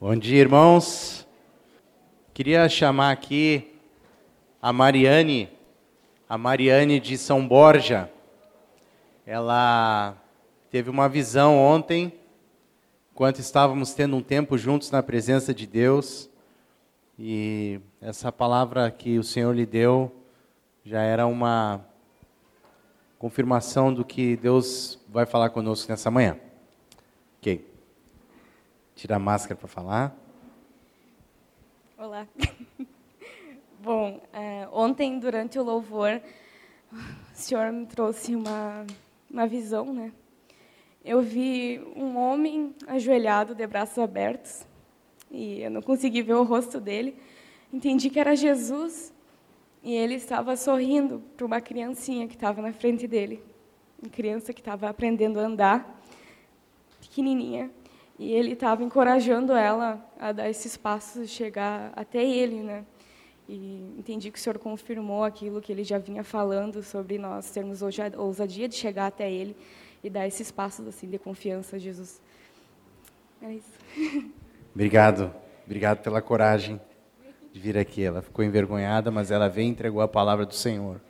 Bom dia, irmãos. Queria chamar aqui a Mariane, a Mariane de São Borja. Ela teve uma visão ontem, enquanto estávamos tendo um tempo juntos na presença de Deus. E essa palavra que o Senhor lhe deu já era uma confirmação do que Deus vai falar conosco nessa manhã. Ok. Tira a máscara para falar. Olá. Bom, é, ontem, durante o louvor, o Senhor me trouxe uma, uma visão, né? Eu vi um homem ajoelhado, de braços abertos, e eu não consegui ver o rosto dele. Entendi que era Jesus, e ele estava sorrindo para uma criancinha que estava na frente dele. Uma criança que estava aprendendo a andar, pequenininha. E ele estava encorajando ela a dar esses passos chegar até ele, né? E entendi que o Senhor confirmou aquilo que ele já vinha falando sobre nós termos ousadia de chegar até ele e dar esses passos assim de confiança a Jesus. É isso. Obrigado. Obrigado pela coragem de vir aqui. Ela ficou envergonhada, mas ela veio e entregou a palavra do Senhor,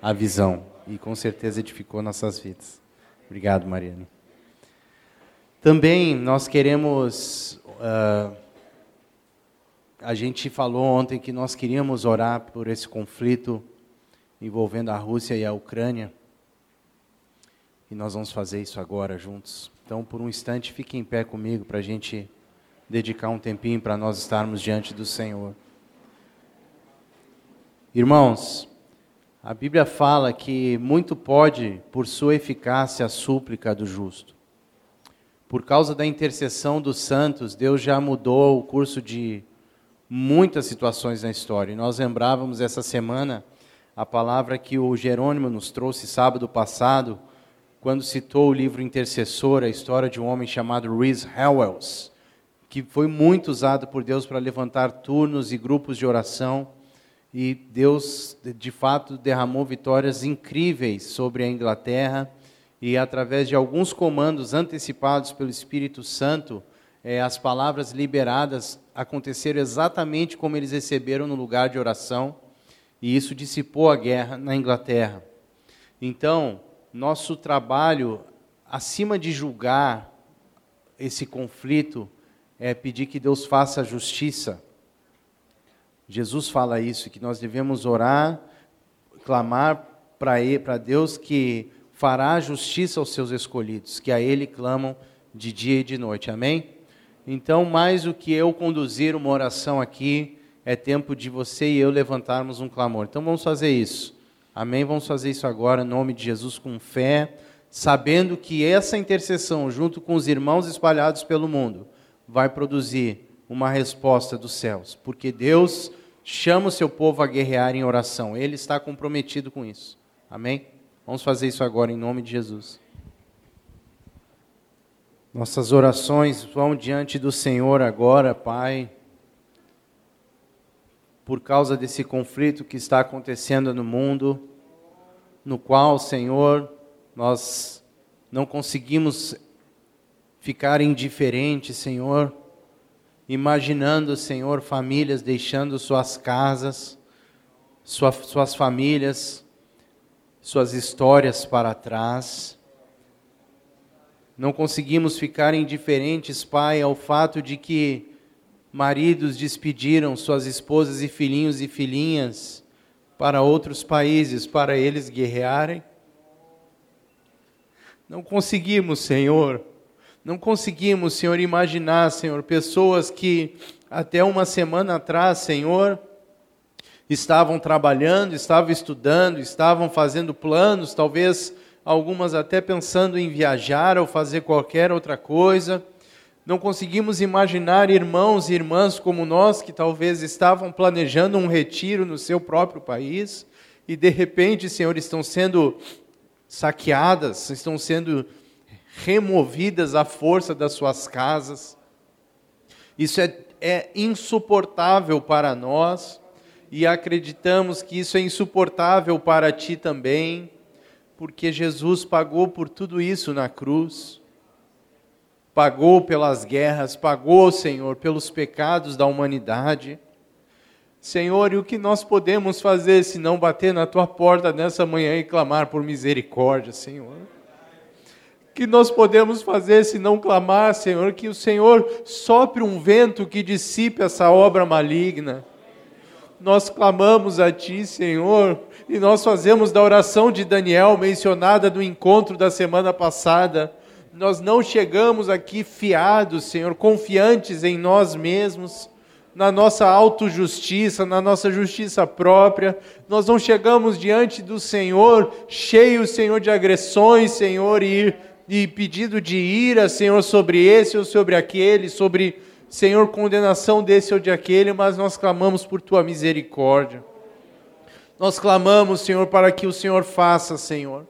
a visão, e com certeza edificou nossas vidas. Obrigado, Mariane. Também nós queremos. Uh, a gente falou ontem que nós queríamos orar por esse conflito envolvendo a Rússia e a Ucrânia. E nós vamos fazer isso agora juntos. Então, por um instante, fique em pé comigo para a gente dedicar um tempinho para nós estarmos diante do Senhor. Irmãos, a Bíblia fala que muito pode, por sua eficácia, a súplica do justo por causa da intercessão dos santos, Deus já mudou o curso de muitas situações na história. E nós lembrávamos essa semana a palavra que o Jerônimo nos trouxe sábado passado, quando citou o livro Intercessor, a história de um homem chamado Rhys Howells, que foi muito usado por Deus para levantar turnos e grupos de oração. E Deus, de fato, derramou vitórias incríveis sobre a Inglaterra e através de alguns comandos antecipados pelo Espírito Santo, é, as palavras liberadas aconteceram exatamente como eles receberam no lugar de oração, e isso dissipou a guerra na Inglaterra. Então, nosso trabalho, acima de julgar esse conflito, é pedir que Deus faça justiça. Jesus fala isso, que nós devemos orar, clamar para Deus que fará justiça aos seus escolhidos, que a Ele clamam de dia e de noite. Amém? Então, mais do que eu conduzir uma oração aqui, é tempo de você e eu levantarmos um clamor. Então, vamos fazer isso. Amém? Vamos fazer isso agora, em nome de Jesus, com fé, sabendo que essa intercessão, junto com os irmãos espalhados pelo mundo, vai produzir uma resposta dos céus, porque Deus chama o seu povo a guerrear em oração. Ele está comprometido com isso. Amém? Vamos fazer isso agora em nome de Jesus. Nossas orações vão diante do Senhor agora, Pai, por causa desse conflito que está acontecendo no mundo, no qual, Senhor, nós não conseguimos ficar indiferentes, Senhor, imaginando, Senhor, famílias deixando suas casas, suas, suas famílias, suas histórias para trás. Não conseguimos ficar indiferentes, Pai, ao fato de que maridos despediram suas esposas e filhinhos e filhinhas para outros países para eles guerrearem. Não conseguimos, Senhor, não conseguimos, Senhor, imaginar, Senhor, pessoas que até uma semana atrás, Senhor, estavam trabalhando, estavam estudando, estavam fazendo planos, talvez algumas até pensando em viajar ou fazer qualquer outra coisa. Não conseguimos imaginar irmãos e irmãs como nós que talvez estavam planejando um retiro no seu próprio país e de repente, Senhor, estão sendo saqueadas, estão sendo removidas à força das suas casas. Isso é, é insuportável para nós e acreditamos que isso é insuportável para ti também, porque Jesus pagou por tudo isso na cruz. pagou pelas guerras, pagou, Senhor, pelos pecados da humanidade. Senhor, e o que nós podemos fazer se não bater na tua porta nessa manhã e clamar por misericórdia, Senhor? que nós podemos fazer se não clamar, Senhor, que o Senhor sopre um vento que dissipe essa obra maligna. Nós clamamos a Ti, Senhor, e nós fazemos da oração de Daniel, mencionada no encontro da semana passada. Nós não chegamos aqui fiados, Senhor, confiantes em nós mesmos, na nossa autojustiça, na nossa justiça própria. Nós não chegamos diante do Senhor cheios, Senhor, de agressões, Senhor, e de pedido de ira, Senhor, sobre esse ou sobre aquele, sobre, Senhor, condenação desse ou de aquele, mas nós clamamos por tua misericórdia. Nós clamamos, Senhor, para que o Senhor faça, Senhor.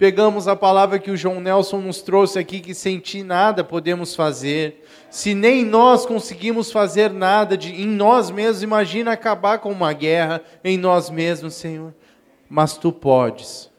Pegamos a palavra que o João Nelson nos trouxe aqui, que sem ti nada podemos fazer. Se nem nós conseguimos fazer nada de, em nós mesmos, imagina acabar com uma guerra em nós mesmos, Senhor. Mas tu podes.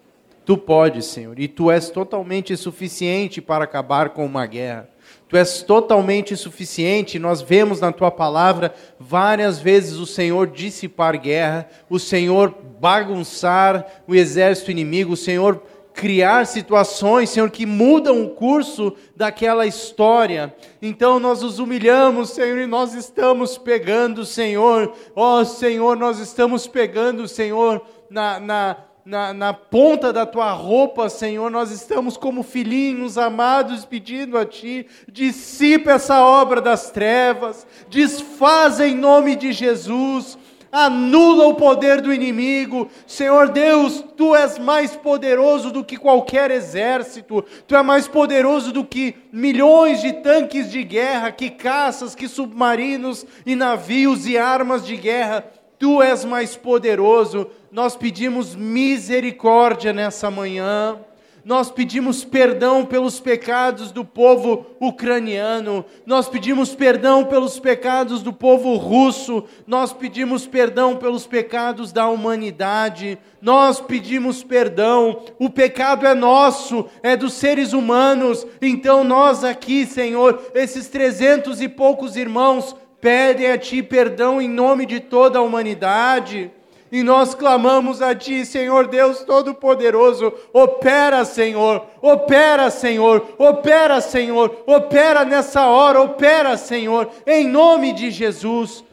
Tu podes, Senhor, e tu és totalmente suficiente para acabar com uma guerra. Tu és totalmente suficiente. Nós vemos na tua palavra várias vezes o Senhor dissipar guerra, o Senhor bagunçar o exército inimigo, o Senhor criar situações, Senhor, que mudam o curso daquela história. Então nós nos humilhamos, Senhor, e nós estamos pegando, Senhor, ó oh, Senhor, nós estamos pegando, Senhor, na, na na, na ponta da tua roupa, Senhor, nós estamos como filhinhos amados pedindo a Ti, dissipa essa obra das trevas, desfaz em nome de Jesus, anula o poder do inimigo. Senhor Deus, tu és mais poderoso do que qualquer exército, tu és mais poderoso do que milhões de tanques de guerra, que caças, que submarinos e navios e armas de guerra. Tu és mais poderoso nós pedimos misericórdia nessa manhã. Nós pedimos perdão pelos pecados do povo ucraniano, nós pedimos perdão pelos pecados do povo russo, nós pedimos perdão pelos pecados da humanidade, nós pedimos perdão. O pecado é nosso, é dos seres humanos, então nós aqui, Senhor, esses trezentos e poucos irmãos, pedem a Ti perdão em nome de toda a humanidade. E nós clamamos a Ti, Senhor Deus Todo-Poderoso, opera, Senhor, opera, Senhor, opera, Senhor, opera nessa hora, opera, Senhor, em nome de Jesus.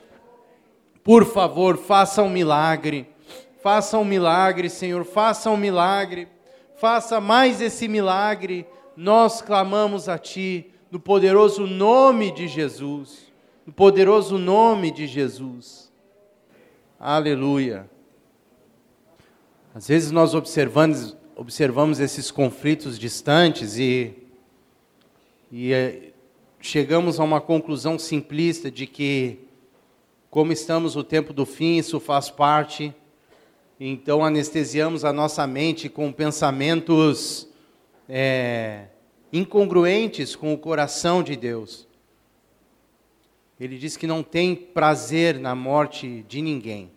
Por favor, faça um milagre, faça um milagre, Senhor, faça um milagre, faça mais esse milagre. Nós clamamos a Ti, no poderoso nome de Jesus, no poderoso nome de Jesus. Aleluia. Às vezes nós observamos, observamos esses conflitos distantes e, e é, chegamos a uma conclusão simplista de que, como estamos no tempo do fim, isso faz parte, então anestesiamos a nossa mente com pensamentos é, incongruentes com o coração de Deus. Ele diz que não tem prazer na morte de ninguém.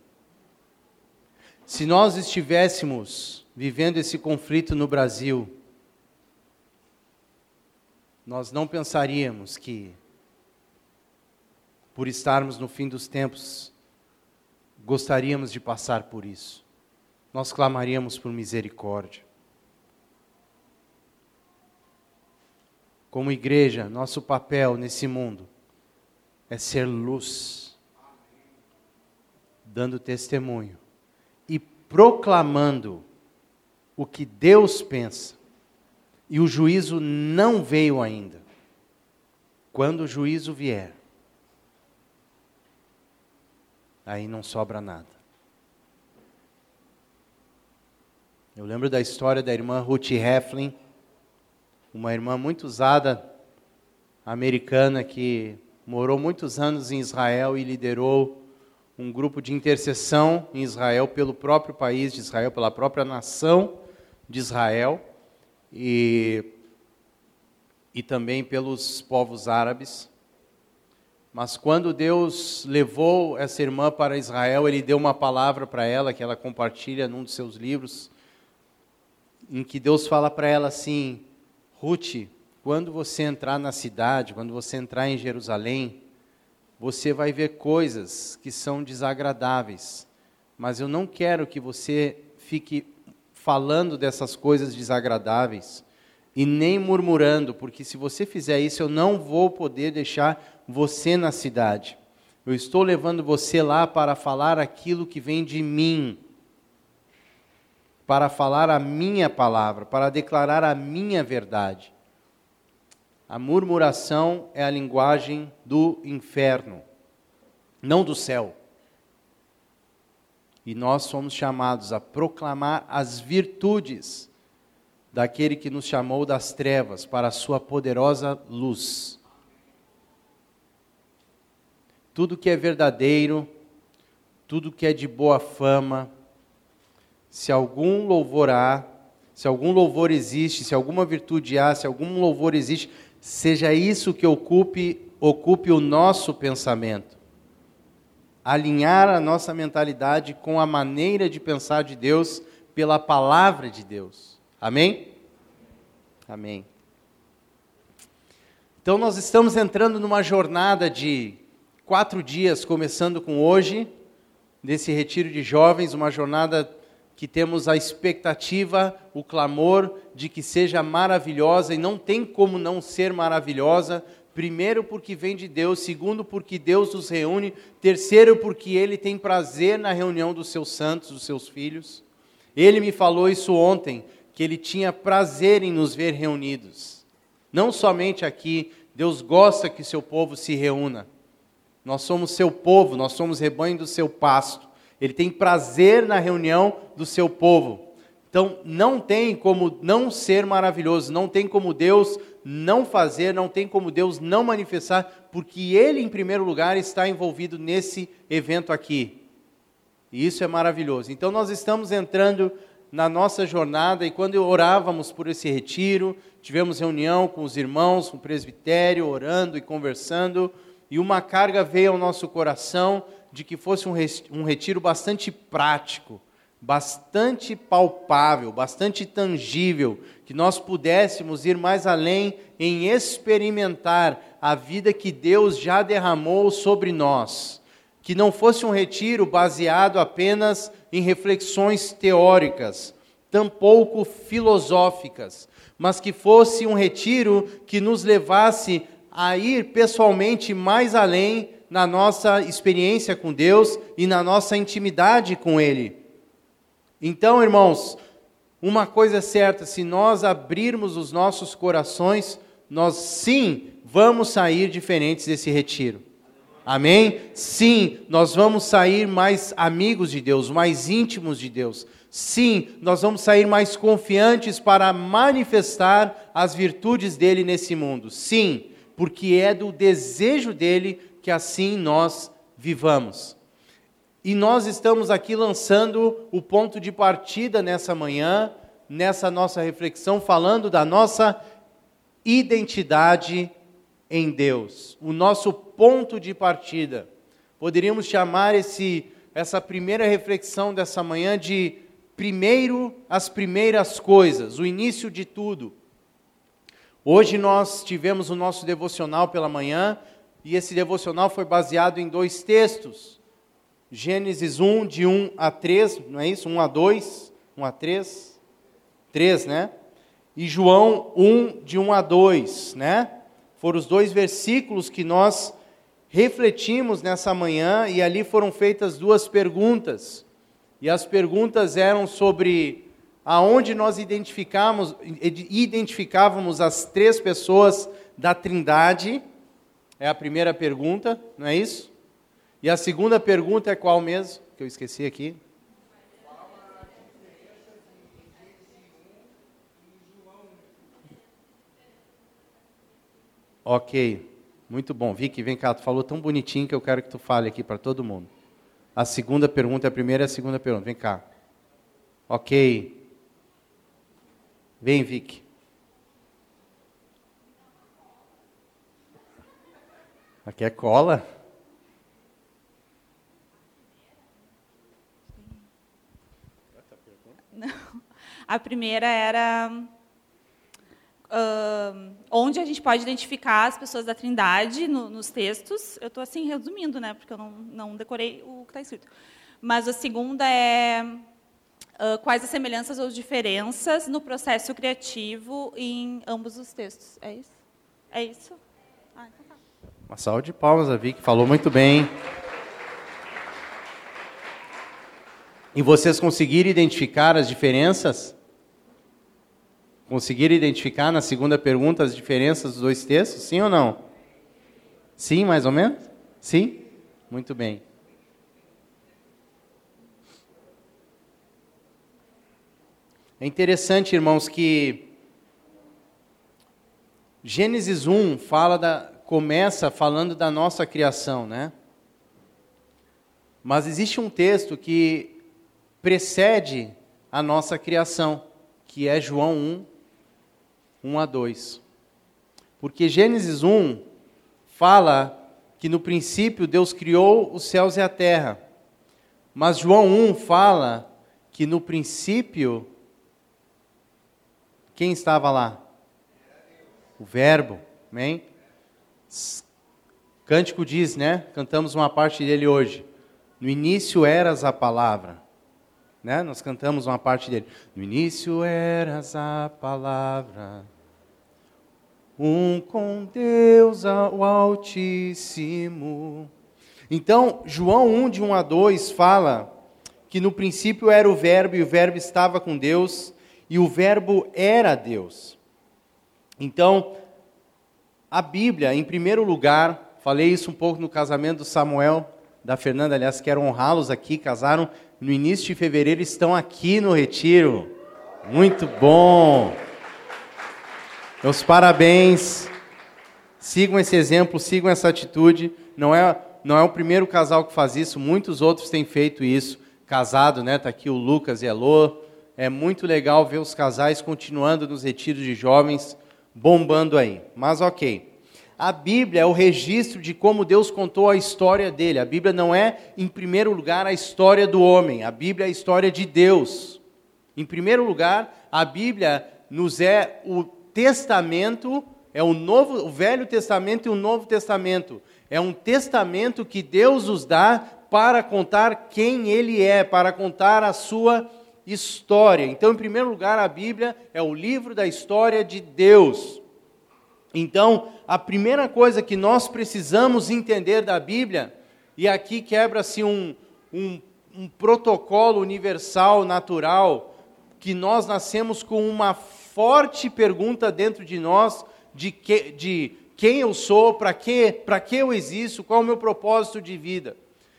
Se nós estivéssemos vivendo esse conflito no Brasil, nós não pensaríamos que, por estarmos no fim dos tempos, gostaríamos de passar por isso. Nós clamaríamos por misericórdia. Como igreja, nosso papel nesse mundo é ser luz, dando testemunho e proclamando o que Deus pensa. E o juízo não veio ainda. Quando o juízo vier, aí não sobra nada. Eu lembro da história da irmã Ruth Heflin, uma irmã muito usada, americana, que morou muitos anos em Israel e liderou um grupo de intercessão em Israel pelo próprio país de Israel, pela própria nação de Israel e, e também pelos povos árabes. Mas quando Deus levou essa irmã para Israel, ele deu uma palavra para ela que ela compartilha num dos seus livros, em que Deus fala para ela assim: Ruth, quando você entrar na cidade, quando você entrar em Jerusalém, você vai ver coisas que são desagradáveis. Mas eu não quero que você fique falando dessas coisas desagradáveis e nem murmurando, porque se você fizer isso, eu não vou poder deixar você na cidade. Eu estou levando você lá para falar aquilo que vem de mim, para falar a minha palavra, para declarar a minha verdade. A murmuração é a linguagem do inferno, não do céu. E nós somos chamados a proclamar as virtudes daquele que nos chamou das trevas para a sua poderosa luz. Tudo que é verdadeiro, tudo que é de boa fama, se algum louvor há, se algum louvor existe, se alguma virtude há, se algum louvor existe, seja isso que ocupe ocupe o nosso pensamento. Alinhar a nossa mentalidade com a maneira de pensar de Deus pela palavra de Deus. Amém? Amém. Então, nós estamos entrando numa jornada de quatro dias, começando com hoje, desse retiro de jovens, uma jornada que temos a expectativa, o clamor de que seja maravilhosa, e não tem como não ser maravilhosa, primeiro porque vem de Deus, segundo porque Deus nos reúne, terceiro porque Ele tem prazer na reunião dos seus santos, dos seus filhos. Ele me falou isso ontem, que ele tinha prazer em nos ver reunidos. Não somente aqui, Deus gosta que seu povo se reúna. Nós somos seu povo, nós somos rebanho do seu pasto. Ele tem prazer na reunião do seu povo. Então, não tem como não ser maravilhoso, não tem como Deus não fazer, não tem como Deus não manifestar, porque Ele, em primeiro lugar, está envolvido nesse evento aqui. E isso é maravilhoso. Então, nós estamos entrando na nossa jornada e quando orávamos por esse retiro, tivemos reunião com os irmãos, com o presbitério, orando e conversando, e uma carga veio ao nosso coração de que fosse um retiro bastante prático, bastante palpável, bastante tangível, que nós pudéssemos ir mais além em experimentar a vida que Deus já derramou sobre nós. Que não fosse um retiro baseado apenas em reflexões teóricas, tampouco filosóficas, mas que fosse um retiro que nos levasse a ir pessoalmente mais além na nossa experiência com Deus e na nossa intimidade com Ele. Então, irmãos, uma coisa é certa: se nós abrirmos os nossos corações, nós sim vamos sair diferentes desse retiro. Amém? Sim, nós vamos sair mais amigos de Deus, mais íntimos de Deus. Sim, nós vamos sair mais confiantes para manifestar as virtudes dele nesse mundo. Sim, porque é do desejo dele que assim nós vivamos. E nós estamos aqui lançando o ponto de partida nessa manhã, nessa nossa reflexão, falando da nossa identidade em Deus, o nosso ponto de partida. Poderíamos chamar esse, essa primeira reflexão dessa manhã de primeiro as primeiras coisas, o início de tudo. Hoje nós tivemos o nosso devocional pela manhã e esse devocional foi baseado em dois textos. Gênesis 1, de 1 a 3, não é isso? 1 a 2, 1 a 3, 3, né? E João 1, de 1 a 2, né? Foram os dois versículos que nós refletimos nessa manhã e ali foram feitas duas perguntas. E as perguntas eram sobre aonde nós identificávamos as três pessoas da Trindade. É a primeira pergunta, não é isso? E a segunda pergunta é qual mesmo? Que eu esqueci aqui. Ok, muito bom. Vicky, vem cá, tu falou tão bonitinho que eu quero que tu fale aqui para todo mundo. A segunda pergunta, a primeira e a segunda pergunta. Vem cá. Ok. Vem, Vicky. Aqui é cola? Não. A primeira era uh, onde a gente pode identificar as pessoas da Trindade no, nos textos. Eu estou assim resumindo, né, porque eu não, não decorei o que está escrito. Mas a segunda é uh, quais as semelhanças ou diferenças no processo criativo em ambos os textos. É isso? É isso? Uma salva de palmas, a Vicky falou muito bem. E vocês conseguiram identificar as diferenças? Conseguiram identificar na segunda pergunta as diferenças dos dois textos? Sim ou não? Sim, mais ou menos? Sim? Muito bem. É interessante, irmãos, que Gênesis 1 fala da, começa falando da nossa criação, né? Mas existe um texto que precede a nossa criação, que é João 1, 1 a 2. Porque Gênesis 1 fala que no princípio Deus criou os céus e a terra. Mas João 1 fala que no princípio quem estava lá? O Verbo, amém? Cântico diz, né? Cantamos uma parte dele hoje. No início eras a palavra. Né? Nós cantamos uma parte dele. No início eras a palavra, um com Deus o Altíssimo. Então, João 1, de 1 a 2, fala que no princípio era o Verbo, e o Verbo estava com Deus, e o Verbo era Deus. Então, a Bíblia, em primeiro lugar, falei isso um pouco no casamento do Samuel, da Fernanda, aliás, quero honrá-los aqui, casaram no início de fevereiro estão aqui no retiro. Muito bom. Meus parabéns. Sigam esse exemplo, sigam essa atitude. Não é, não é o primeiro casal que faz isso, muitos outros têm feito isso. Casado, né? Tá aqui o Lucas e a Lô. É muito legal ver os casais continuando nos retiros de jovens, bombando aí. Mas ok. A Bíblia é o registro de como Deus contou a história dele. A Bíblia não é, em primeiro lugar, a história do homem. A Bíblia é a história de Deus. Em primeiro lugar, a Bíblia nos é o testamento, é o novo, o Velho Testamento e o Novo Testamento. É um testamento que Deus nos dá para contar quem ele é, para contar a sua história. Então, em primeiro lugar, a Bíblia é o livro da história de Deus. Então, a primeira coisa que nós precisamos entender da Bíblia, e aqui quebra-se um, um, um, protocolo universal, natural, que nós nascemos com uma forte pergunta dentro de nós de, que, de quem eu sou, para que, que eu existo, qual é o meu propósito de vida.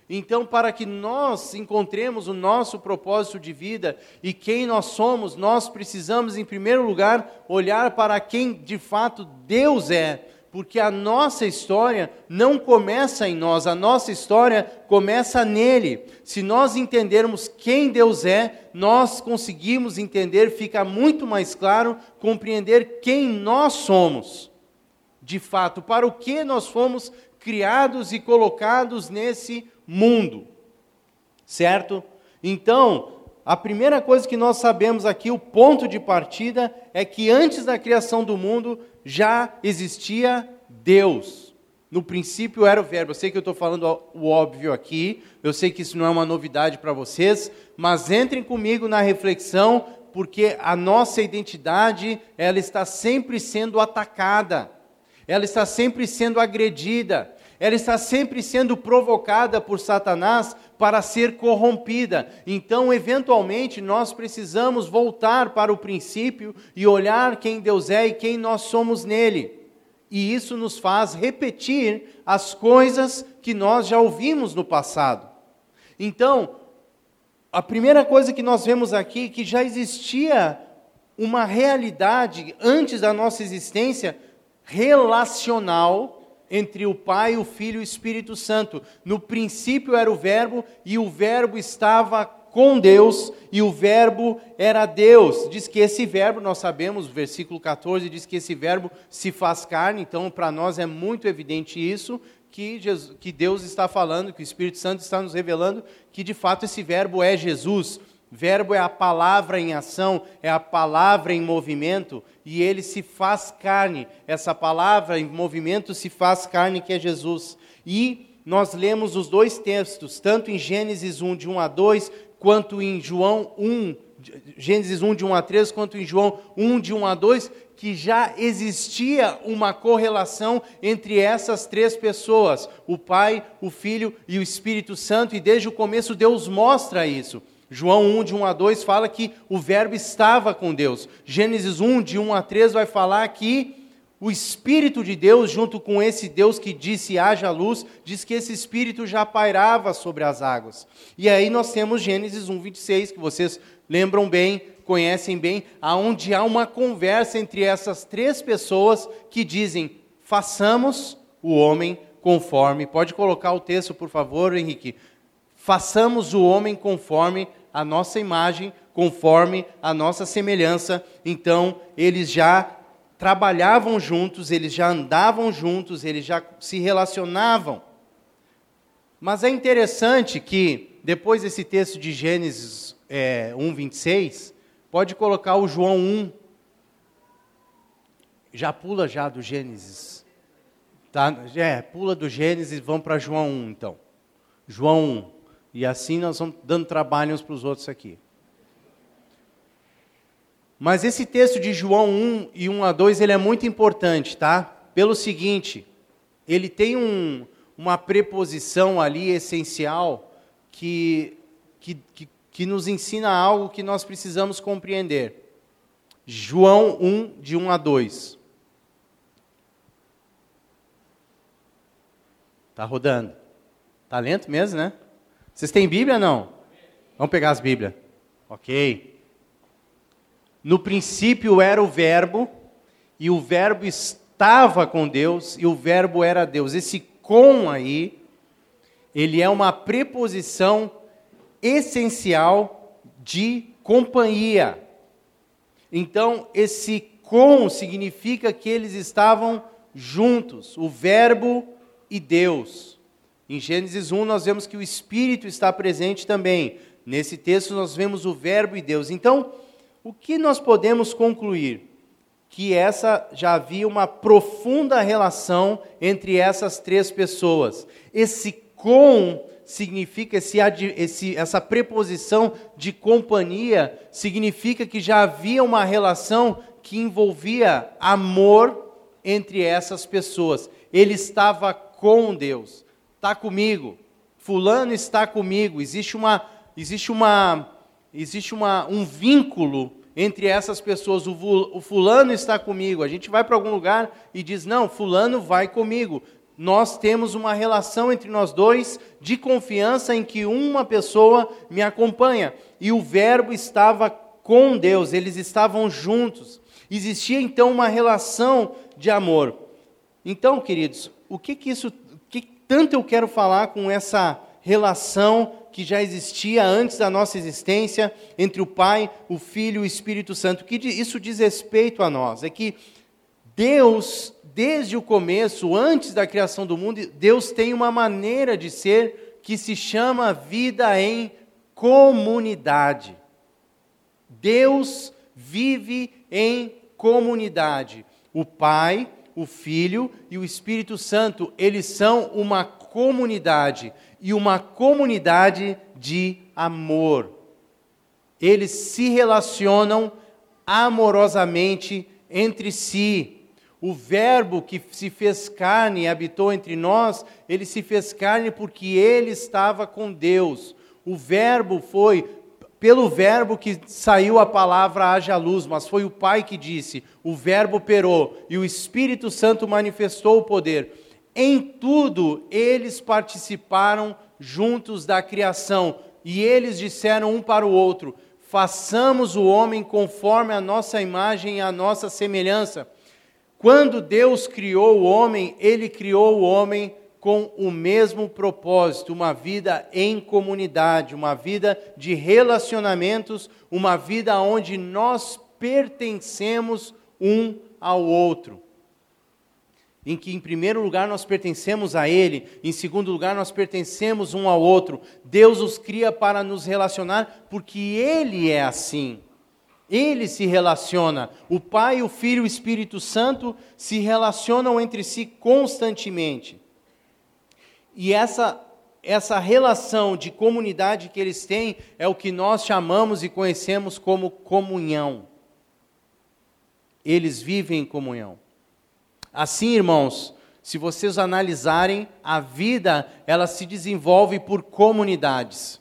Então, para que nós encontremos o nosso propósito de vida e quem nós somos, nós precisamos, em primeiro lugar, olhar para quem de fato Deus é, porque a nossa história não começa em nós, a nossa história começa nele. Se nós entendermos quem Deus é, nós conseguimos entender, fica muito mais claro compreender quem nós somos. De fato, para o que nós fomos criados e colocados nesse mundo. Certo? Então, a primeira coisa que nós sabemos aqui, o ponto de partida, é que antes da criação do mundo já existia Deus. No princípio era o Verbo. Eu sei que eu estou falando o óbvio aqui, eu sei que isso não é uma novidade para vocês, mas entrem comigo na reflexão, porque a nossa identidade ela está sempre sendo atacada, ela está sempre sendo agredida, ela está sempre sendo provocada por Satanás para ser corrompida. Então, eventualmente, nós precisamos voltar para o princípio e olhar quem Deus é e quem nós somos nele. E isso nos faz repetir as coisas que nós já ouvimos no passado. Então, a primeira coisa que nós vemos aqui é que já existia uma realidade antes da nossa existência relacional entre o Pai, o Filho e o Espírito Santo. No princípio era o Verbo, e o Verbo estava com Deus, e o Verbo era Deus. Diz que esse Verbo, nós sabemos, versículo 14 diz que esse Verbo se faz carne, então para nós é muito evidente isso, que, Jesus, que Deus está falando, que o Espírito Santo está nos revelando, que de fato esse Verbo é Jesus. Verbo é a palavra em ação, é a palavra em movimento, e ele se faz carne. Essa palavra em movimento se faz carne, que é Jesus. E nós lemos os dois textos, tanto em Gênesis 1, de 1 a 2, quanto em João 1, Gênesis 1, de 1 a 3, quanto em João 1, de 1 a 2, que já existia uma correlação entre essas três pessoas, o Pai, o Filho e o Espírito Santo, e desde o começo Deus mostra isso. João 1, de 1 a 2, fala que o Verbo estava com Deus. Gênesis 1, de 1 a 3, vai falar que o Espírito de Deus, junto com esse Deus que disse haja luz, diz que esse Espírito já pairava sobre as águas. E aí nós temos Gênesis 1, 26, que vocês lembram bem, conhecem bem, aonde há uma conversa entre essas três pessoas que dizem: façamos o homem conforme. Pode colocar o texto, por favor, Henrique. Façamos o homem conforme a nossa imagem, conforme a nossa semelhança. Então, eles já trabalhavam juntos, eles já andavam juntos, eles já se relacionavam. Mas é interessante que, depois desse texto de Gênesis é, 1, 26, Pode colocar o João 1. Já pula já do Gênesis. Tá? É, pula do Gênesis vamos para João 1, então. João 1. E assim nós vamos dando trabalho uns para os outros aqui. Mas esse texto de João 1 e 1 a 2, ele é muito importante, tá? Pelo seguinte, ele tem um, uma preposição ali essencial que, que, que que nos ensina algo que nós precisamos compreender. João 1, de 1 a 2. Está rodando. Está lento mesmo, né? Vocês têm Bíblia não? Vamos pegar as Bíblias. Ok. No princípio era o Verbo, e o Verbo estava com Deus, e o Verbo era Deus. Esse com aí, ele é uma preposição essencial de companhia. Então, esse com significa que eles estavam juntos, o Verbo e Deus. Em Gênesis 1, nós vemos que o Espírito está presente também. Nesse texto, nós vemos o Verbo e Deus. Então, o que nós podemos concluir? Que essa já havia uma profunda relação entre essas três pessoas. Esse com significa esse, esse, essa preposição de companhia, significa que já havia uma relação que envolvia amor entre essas pessoas. Ele estava com Deus, está comigo. Fulano está comigo. Existe uma, existe uma, existe uma, um vínculo entre essas pessoas. O, o fulano está comigo. A gente vai para algum lugar e diz não, fulano vai comigo nós temos uma relação entre nós dois de confiança em que uma pessoa me acompanha. E o Verbo estava com Deus, eles estavam juntos. Existia então uma relação de amor. Então, queridos, o que que isso, tanto eu quero falar com essa relação que já existia antes da nossa existência entre o Pai, o Filho e o Espírito Santo? Que isso diz respeito a nós? É que Deus desde o começo, antes da criação do mundo, Deus tem uma maneira de ser que se chama vida em comunidade. Deus vive em comunidade. O Pai, o Filho e o Espírito Santo, eles são uma comunidade e uma comunidade de amor. Eles se relacionam amorosamente entre si. O Verbo que se fez carne e habitou entre nós, ele se fez carne porque ele estava com Deus. O Verbo foi, pelo Verbo que saiu a palavra haja luz, mas foi o Pai que disse, o Verbo operou e o Espírito Santo manifestou o poder. Em tudo eles participaram juntos da criação e eles disseram um para o outro: façamos o homem conforme a nossa imagem e a nossa semelhança. Quando Deus criou o homem, ele criou o homem com o mesmo propósito, uma vida em comunidade, uma vida de relacionamentos, uma vida onde nós pertencemos um ao outro. em que, em primeiro lugar, nós pertencemos a Ele, em segundo lugar, nós pertencemos um ao outro. Deus os cria para nos relacionar, porque Ele é assim. Ele se relaciona. O Pai, o Filho e o Espírito Santo se relacionam entre si constantemente. E essa, essa relação de comunidade que eles têm é o que nós chamamos e conhecemos como comunhão. Eles vivem em comunhão. Assim, irmãos, se vocês analisarem, a vida, ela se desenvolve por comunidades.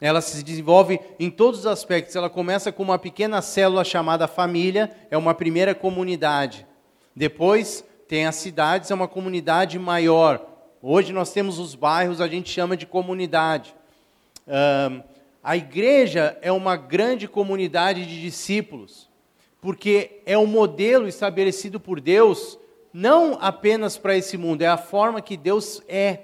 Ela se desenvolve em todos os aspectos. Ela começa com uma pequena célula chamada família, é uma primeira comunidade. Depois tem as cidades, é uma comunidade maior. Hoje nós temos os bairros, a gente chama de comunidade. Um, a igreja é uma grande comunidade de discípulos, porque é um modelo estabelecido por Deus não apenas para esse mundo, é a forma que Deus é.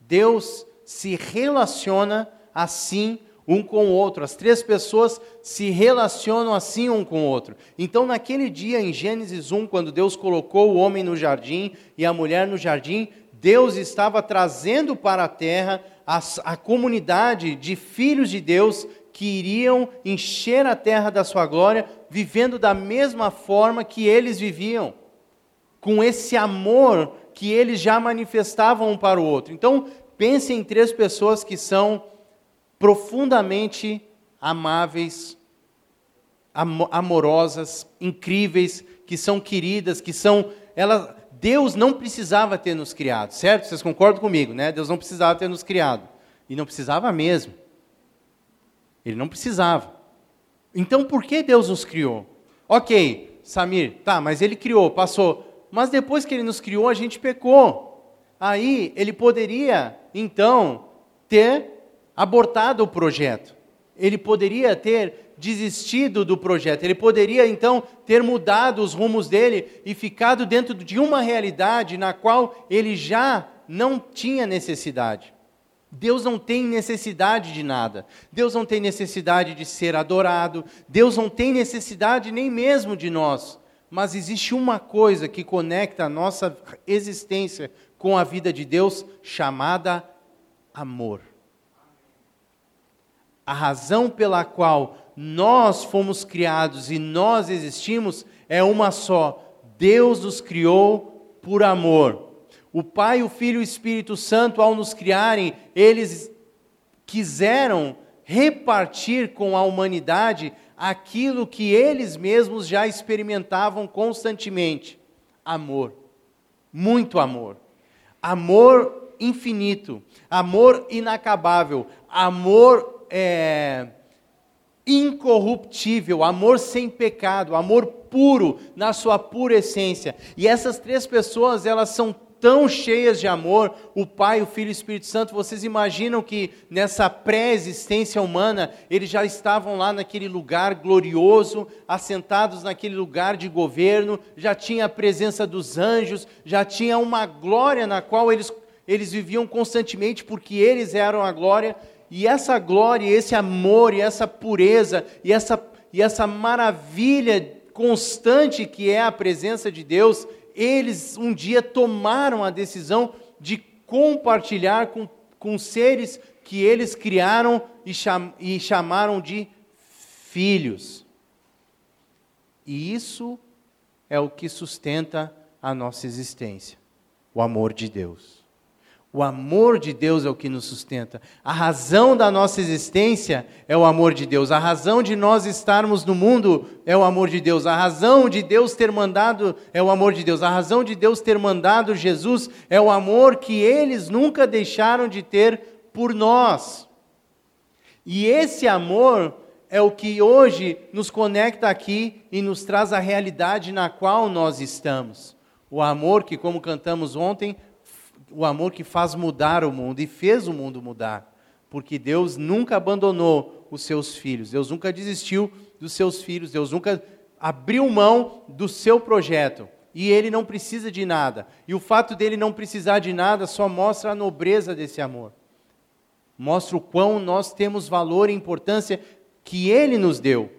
Deus se relaciona assim um com o outro. As três pessoas se relacionam assim um com o outro. Então, naquele dia, em Gênesis 1, quando Deus colocou o homem no jardim e a mulher no jardim, Deus estava trazendo para a terra a, a comunidade de filhos de Deus que iriam encher a terra da sua glória, vivendo da mesma forma que eles viviam com esse amor que eles já manifestavam um para o outro. Então, pense em três pessoas que são profundamente amáveis, amorosas, incríveis, que são queridas, que são elas Deus não precisava ter nos criado, certo? Vocês concordam comigo, né? Deus não precisava ter nos criado. E não precisava mesmo. Ele não precisava. Então por que Deus nos criou? Ok, Samir, tá, mas ele criou, passou mas depois que ele nos criou, a gente pecou. Aí ele poderia, então, ter abortado o projeto. Ele poderia ter desistido do projeto. Ele poderia, então, ter mudado os rumos dele e ficado dentro de uma realidade na qual ele já não tinha necessidade. Deus não tem necessidade de nada. Deus não tem necessidade de ser adorado. Deus não tem necessidade nem mesmo de nós. Mas existe uma coisa que conecta a nossa existência com a vida de Deus, chamada amor. A razão pela qual nós fomos criados e nós existimos é uma só: Deus nos criou por amor. O Pai, o Filho e o Espírito Santo, ao nos criarem, eles quiseram repartir com a humanidade aquilo que eles mesmos já experimentavam constantemente: amor. Muito amor. Amor infinito, amor inacabável, amor é, incorruptível, amor sem pecado, amor puro na sua pura essência. E essas três pessoas, elas são tão cheias de amor, o Pai, o Filho e o Espírito Santo, vocês imaginam que nessa pré-existência humana, eles já estavam lá naquele lugar glorioso, assentados naquele lugar de governo, já tinha a presença dos anjos, já tinha uma glória na qual eles, eles viviam constantemente, porque eles eram a glória, e essa glória, esse amor, e essa pureza, e essa, e essa maravilha constante que é a presença de Deus, eles um dia tomaram a decisão de compartilhar com, com seres que eles criaram e, cham, e chamaram de filhos. E isso é o que sustenta a nossa existência: o amor de Deus. O amor de Deus é o que nos sustenta. A razão da nossa existência é o amor de Deus. A razão de nós estarmos no mundo é o amor de Deus. A razão de Deus ter mandado é o amor de Deus. A razão de Deus ter mandado Jesus é o amor que eles nunca deixaram de ter por nós. E esse amor é o que hoje nos conecta aqui e nos traz a realidade na qual nós estamos. O amor que, como cantamos ontem, o amor que faz mudar o mundo e fez o mundo mudar. Porque Deus nunca abandonou os seus filhos, Deus nunca desistiu dos seus filhos, Deus nunca abriu mão do seu projeto. E ele não precisa de nada. E o fato dele não precisar de nada só mostra a nobreza desse amor. Mostra o quão nós temos valor e importância que ele nos deu.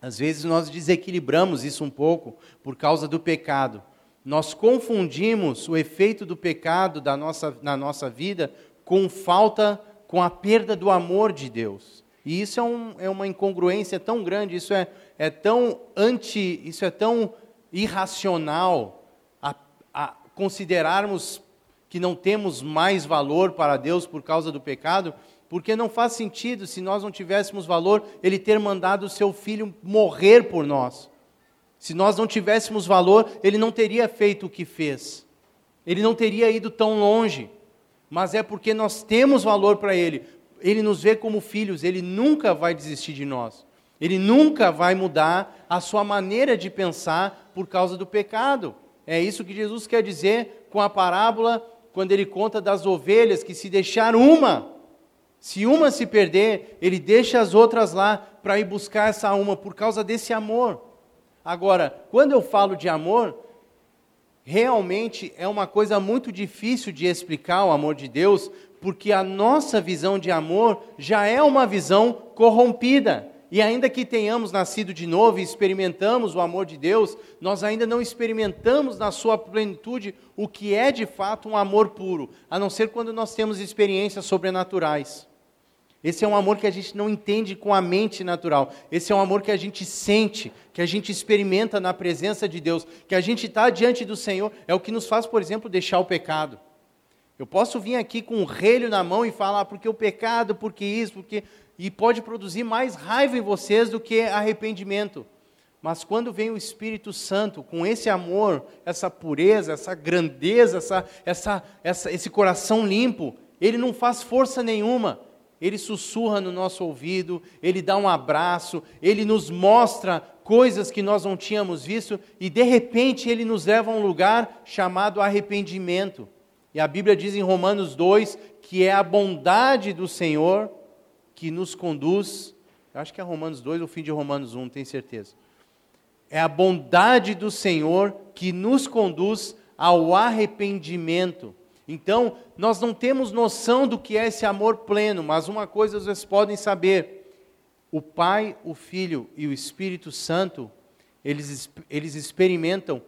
Às vezes nós desequilibramos isso um pouco por causa do pecado. Nós confundimos o efeito do pecado da nossa, na nossa vida com falta, com a perda do amor de Deus. E isso é, um, é uma incongruência tão grande, isso é, é tão anti, isso é tão irracional a, a considerarmos que não temos mais valor para Deus por causa do pecado, porque não faz sentido, se nós não tivéssemos valor, Ele ter mandado o seu filho morrer por nós. Se nós não tivéssemos valor, Ele não teria feito o que fez. Ele não teria ido tão longe. Mas é porque nós temos valor para Ele. Ele nos vê como filhos, Ele nunca vai desistir de nós. Ele nunca vai mudar a sua maneira de pensar por causa do pecado. É isso que Jesus quer dizer com a parábola, quando ele conta das ovelhas que se deixar uma, se uma se perder, ele deixa as outras lá para ir buscar essa uma por causa desse amor. Agora, quando eu falo de amor, realmente é uma coisa muito difícil de explicar o amor de Deus, porque a nossa visão de amor já é uma visão corrompida. E ainda que tenhamos nascido de novo e experimentamos o amor de Deus, nós ainda não experimentamos na sua plenitude o que é de fato um amor puro, a não ser quando nós temos experiências sobrenaturais. Esse é um amor que a gente não entende com a mente natural. Esse é um amor que a gente sente, que a gente experimenta na presença de Deus, que a gente está diante do Senhor. É o que nos faz, por exemplo, deixar o pecado. Eu posso vir aqui com um relho na mão e falar porque o pecado, porque isso, porque e pode produzir mais raiva em vocês do que arrependimento. Mas quando vem o Espírito Santo com esse amor, essa pureza, essa grandeza, essa, essa, essa, esse coração limpo, ele não faz força nenhuma. Ele sussurra no nosso ouvido, ele dá um abraço, ele nos mostra coisas que nós não tínhamos visto e de repente ele nos leva a um lugar chamado arrependimento. E a Bíblia diz em Romanos 2 que é a bondade do Senhor que nos conduz, acho que é Romanos 2 ou fim de Romanos 1, não tenho certeza. É a bondade do Senhor que nos conduz ao arrependimento. Então, nós não temos noção do que é esse amor pleno, mas uma coisa vocês podem saber: o Pai, o Filho e o Espírito Santo, eles, eles experimentam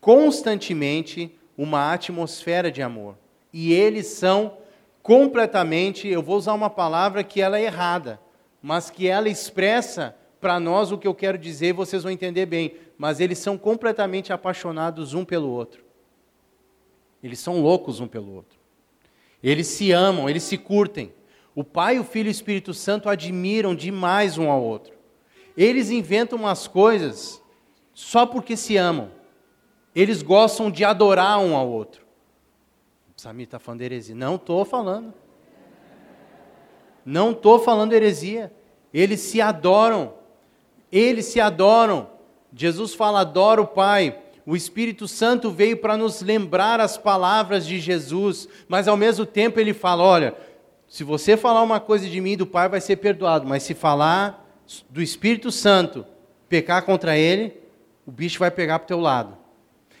constantemente uma atmosfera de amor. E eles são completamente, eu vou usar uma palavra que ela é errada, mas que ela expressa para nós o que eu quero dizer, vocês vão entender bem, mas eles são completamente apaixonados um pelo outro. Eles são loucos um pelo outro. Eles se amam, eles se curtem. O Pai, o Filho e o Espírito Santo admiram demais um ao outro. Eles inventam umas coisas só porque se amam. Eles gostam de adorar um ao outro. Samir está falando heresia. Não estou falando. Não estou falando heresia. Eles se adoram. Eles se adoram. Jesus fala: adora o Pai. O Espírito Santo veio para nos lembrar as palavras de Jesus, mas ao mesmo tempo ele fala: olha, se você falar uma coisa de mim do Pai, vai ser perdoado, mas se falar do Espírito Santo, pecar contra ele, o bicho vai pegar para o teu lado.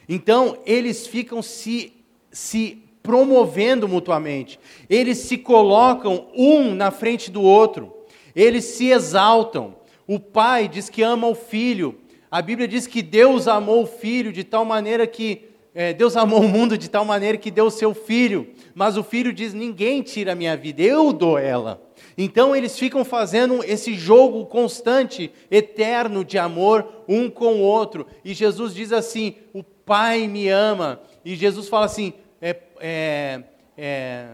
Então, eles ficam se, se promovendo mutuamente. Eles se colocam um na frente do outro. Eles se exaltam. O pai diz que ama o filho. A Bíblia diz que Deus amou o filho de tal maneira que é, Deus amou o mundo de tal maneira que deu o seu filho. Mas o filho diz: ninguém tira a minha vida, eu dou ela. Então eles ficam fazendo esse jogo constante, eterno de amor um com o outro. E Jesus diz assim: o Pai me ama. E Jesus fala assim: é, é, é,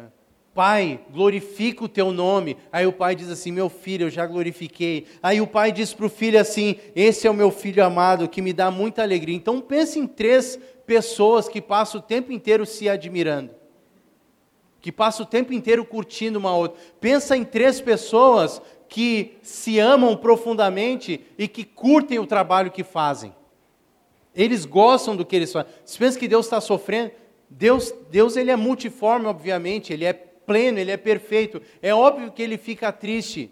Pai, glorifica o teu nome. Aí o pai diz assim: Meu filho, eu já glorifiquei. Aí o pai diz para o filho assim: Esse é o meu filho amado que me dá muita alegria. Então pense em três pessoas que passam o tempo inteiro se admirando, que passam o tempo inteiro curtindo uma outra. Pensa em três pessoas que se amam profundamente e que curtem o trabalho que fazem. Eles gostam do que eles fazem. Você pensa que Deus está sofrendo? Deus, Deus ele é multiforme, obviamente, ele é pleno, ele é perfeito. É óbvio que ele fica triste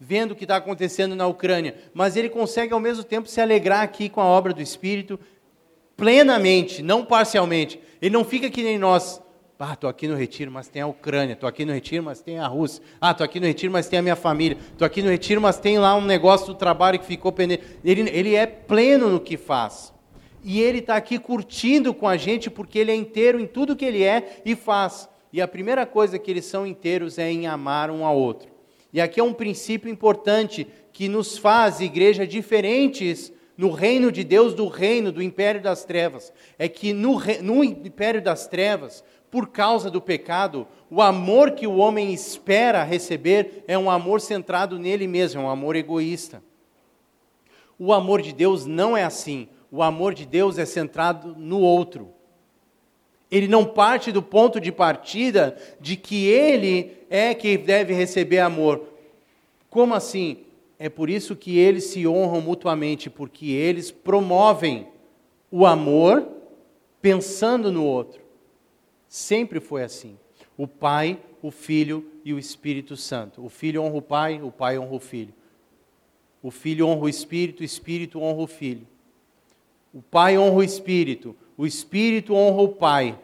vendo o que está acontecendo na Ucrânia, mas ele consegue ao mesmo tempo se alegrar aqui com a obra do Espírito plenamente, não parcialmente. Ele não fica que nem nós. Ah, estou aqui no retiro, mas tem a Ucrânia. Estou aqui no retiro, mas tem a Rússia. Ah, estou aqui no retiro, mas tem a minha família. Estou aqui no retiro, mas tem lá um negócio do trabalho que ficou pendente. Ele, ele é pleno no que faz. E Ele está aqui curtindo com a gente porque Ele é inteiro em tudo que Ele é e faz. E a primeira coisa que eles são inteiros é em amar um ao outro. E aqui é um princípio importante que nos faz, igreja, diferentes no reino de Deus do reino do império das trevas. É que no, no império das trevas, por causa do pecado, o amor que o homem espera receber é um amor centrado nele mesmo, é um amor egoísta. O amor de Deus não é assim. O amor de Deus é centrado no outro. Ele não parte do ponto de partida de que ele é que deve receber amor. Como assim? É por isso que eles se honram mutuamente, porque eles promovem o amor pensando no outro. Sempre foi assim. O Pai, o Filho e o Espírito Santo. O Filho honra o Pai, o Pai honra o Filho. O Filho honra o Espírito, o Espírito honra o Filho. O Pai honra o Espírito, o Espírito honra o Pai.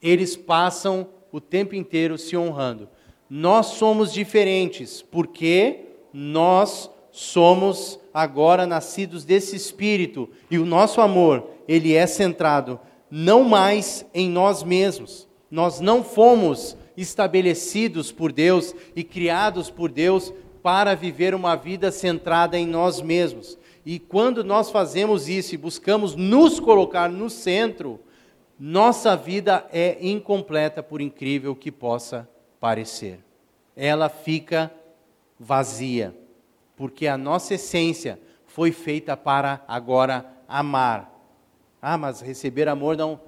Eles passam o tempo inteiro se honrando. Nós somos diferentes, porque nós somos agora nascidos desse Espírito. E o nosso amor, ele é centrado não mais em nós mesmos. Nós não fomos estabelecidos por Deus e criados por Deus para viver uma vida centrada em nós mesmos. E quando nós fazemos isso e buscamos nos colocar no centro, nossa vida é incompleta, por incrível que possa parecer. Ela fica vazia, porque a nossa essência foi feita para agora amar. Ah, mas receber amor não.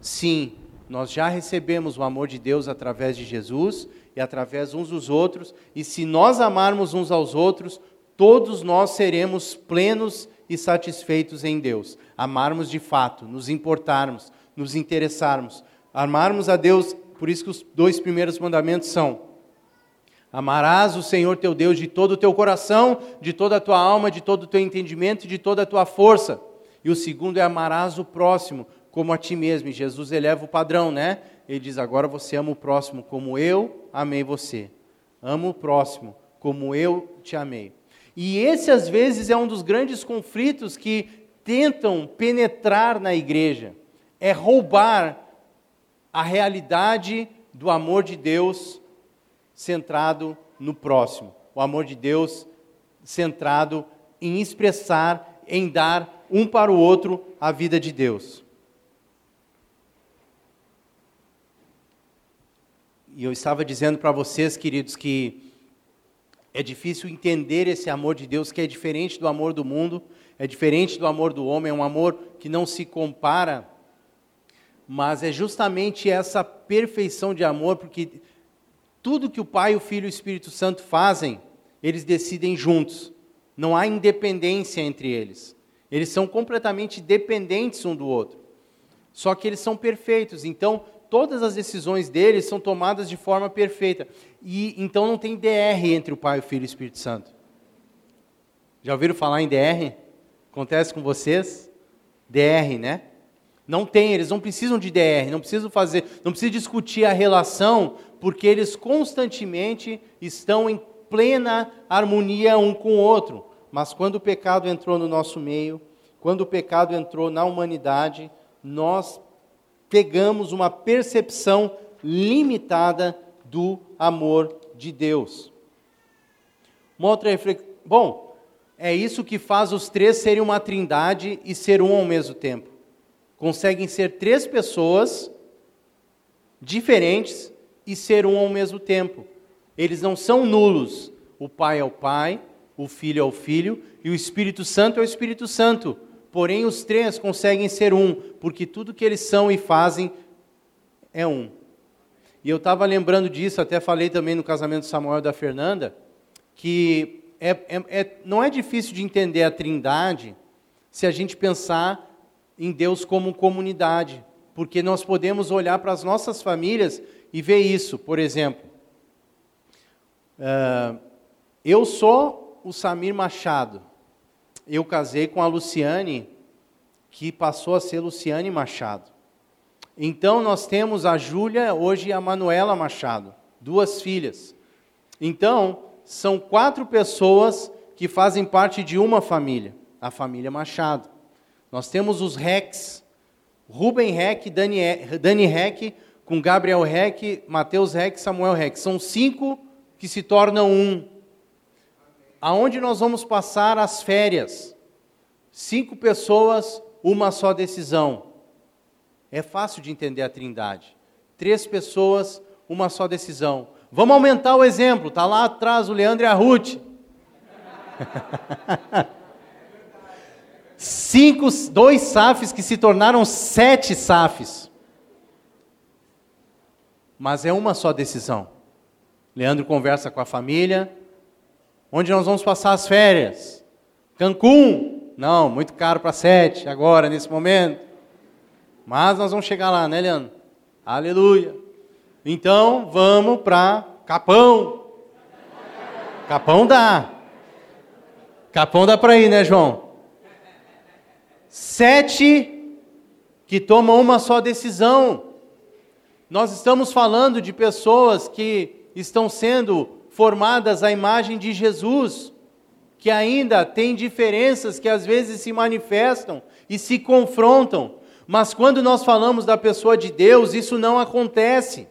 Sim, nós já recebemos o amor de Deus através de Jesus e através uns dos outros, e se nós amarmos uns aos outros, todos nós seremos plenos e satisfeitos em Deus. Amarmos de fato, nos importarmos, nos interessarmos. Amarmos a Deus, por isso que os dois primeiros mandamentos são: Amarás o Senhor teu Deus de todo o teu coração, de toda a tua alma, de todo o teu entendimento e de toda a tua força. E o segundo é amarás o próximo como a ti mesmo. E Jesus eleva o padrão, né? Ele diz: agora você ama o próximo como eu amei você. Ama o próximo como eu te amei. E esse, às vezes, é um dos grandes conflitos que tentam penetrar na igreja: é roubar a realidade do amor de Deus centrado no próximo. O amor de Deus centrado em expressar, em dar um para o outro a vida de Deus. E eu estava dizendo para vocês, queridos, que é difícil entender esse amor de Deus que é diferente do amor do mundo, é diferente do amor do homem, é um amor que não se compara, mas é justamente essa perfeição de amor, porque tudo que o Pai, o Filho e o Espírito Santo fazem, eles decidem juntos. Não há independência entre eles. Eles são completamente dependentes um do outro. Só que eles são perfeitos, então todas as decisões deles são tomadas de forma perfeita. E então não tem DR entre o Pai, o Filho e o Espírito Santo. Já ouviram falar em DR? Acontece com vocês? DR, né? Não tem, eles não precisam de DR, não precisam fazer, não precisam discutir a relação, porque eles constantemente estão em plena harmonia um com o outro. Mas quando o pecado entrou no nosso meio, quando o pecado entrou na humanidade, nós pegamos uma percepção limitada do amor de Deus. Uma outra reflexão. Bom, é isso que faz os três serem uma trindade e ser um ao mesmo tempo. Conseguem ser três pessoas diferentes e ser um ao mesmo tempo. Eles não são nulos. O Pai é o Pai, o Filho é o Filho e o Espírito Santo é o Espírito Santo. Porém, os três conseguem ser um, porque tudo que eles são e fazem é um. E eu estava lembrando disso, até falei também no casamento de Samuel e da Fernanda, que é, é, é, não é difícil de entender a trindade se a gente pensar em Deus como comunidade, porque nós podemos olhar para as nossas famílias e ver isso. Por exemplo, uh, eu sou o Samir Machado, eu casei com a Luciane, que passou a ser Luciane Machado. Então nós temos a Júlia, hoje a Manuela Machado, duas filhas. Então, são quatro pessoas que fazem parte de uma família, a família Machado. Nós temos os Rex, Ruben Reck, Dani, Dani Reck, com Gabriel Reck, Mateus Reck, Samuel Reck. São cinco que se tornam um. Aonde nós vamos passar as férias? Cinco pessoas, uma só decisão. É fácil de entender a trindade. Três pessoas, uma só decisão. Vamos aumentar o exemplo. Está lá atrás o Leandro e a Ruth. Cinco, dois SAFs que se tornaram sete SAFs. Mas é uma só decisão. Leandro conversa com a família. Onde nós vamos passar as férias? Cancún? Não, muito caro para sete, agora, nesse momento. Mas nós vamos chegar lá, né, Leandro? Aleluia. Então, vamos para Capão. Capão dá. Capão dá para ir, né, João? Sete que tomam uma só decisão. Nós estamos falando de pessoas que estão sendo formadas à imagem de Jesus, que ainda têm diferenças que às vezes se manifestam e se confrontam, mas quando nós falamos da pessoa de Deus, isso não acontece,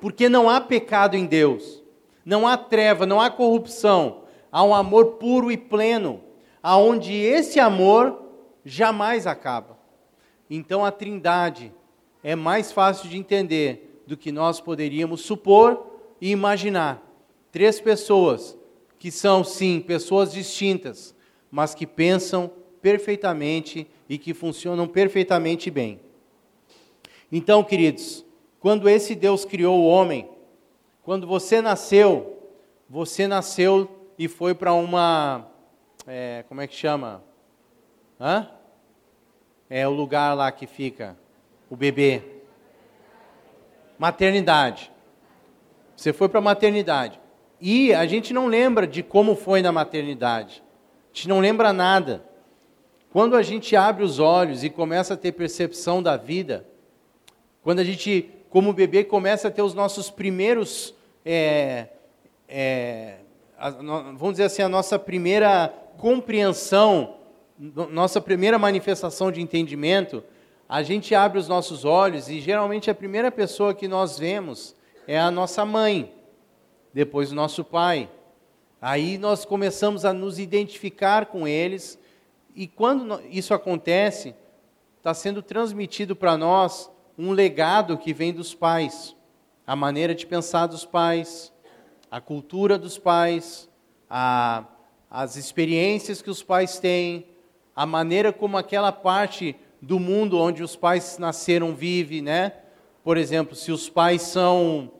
porque não há pecado em Deus, não há treva, não há corrupção, há um amor puro e pleno, aonde esse amor jamais acaba. Então a Trindade é mais fácil de entender do que nós poderíamos supor e imaginar. Três pessoas que são, sim, pessoas distintas, mas que pensam perfeitamente e que funcionam perfeitamente bem. Então, queridos, quando esse Deus criou o homem, quando você nasceu, você nasceu e foi para uma. É, como é que chama? Hã? É o lugar lá que fica o bebê. Maternidade. Você foi para a maternidade. E a gente não lembra de como foi na maternidade. A gente não lembra nada. Quando a gente abre os olhos e começa a ter percepção da vida, quando a gente, como bebê, começa a ter os nossos primeiros, é, é, a, vamos dizer assim, a nossa primeira compreensão, nossa primeira manifestação de entendimento, a gente abre os nossos olhos e geralmente a primeira pessoa que nós vemos é a nossa mãe, depois o nosso pai. Aí nós começamos a nos identificar com eles, e quando isso acontece, está sendo transmitido para nós um legado que vem dos pais, a maneira de pensar dos pais, a cultura dos pais, a, as experiências que os pais têm, a maneira como aquela parte do mundo onde os pais nasceram vive, né? Por exemplo, se os pais são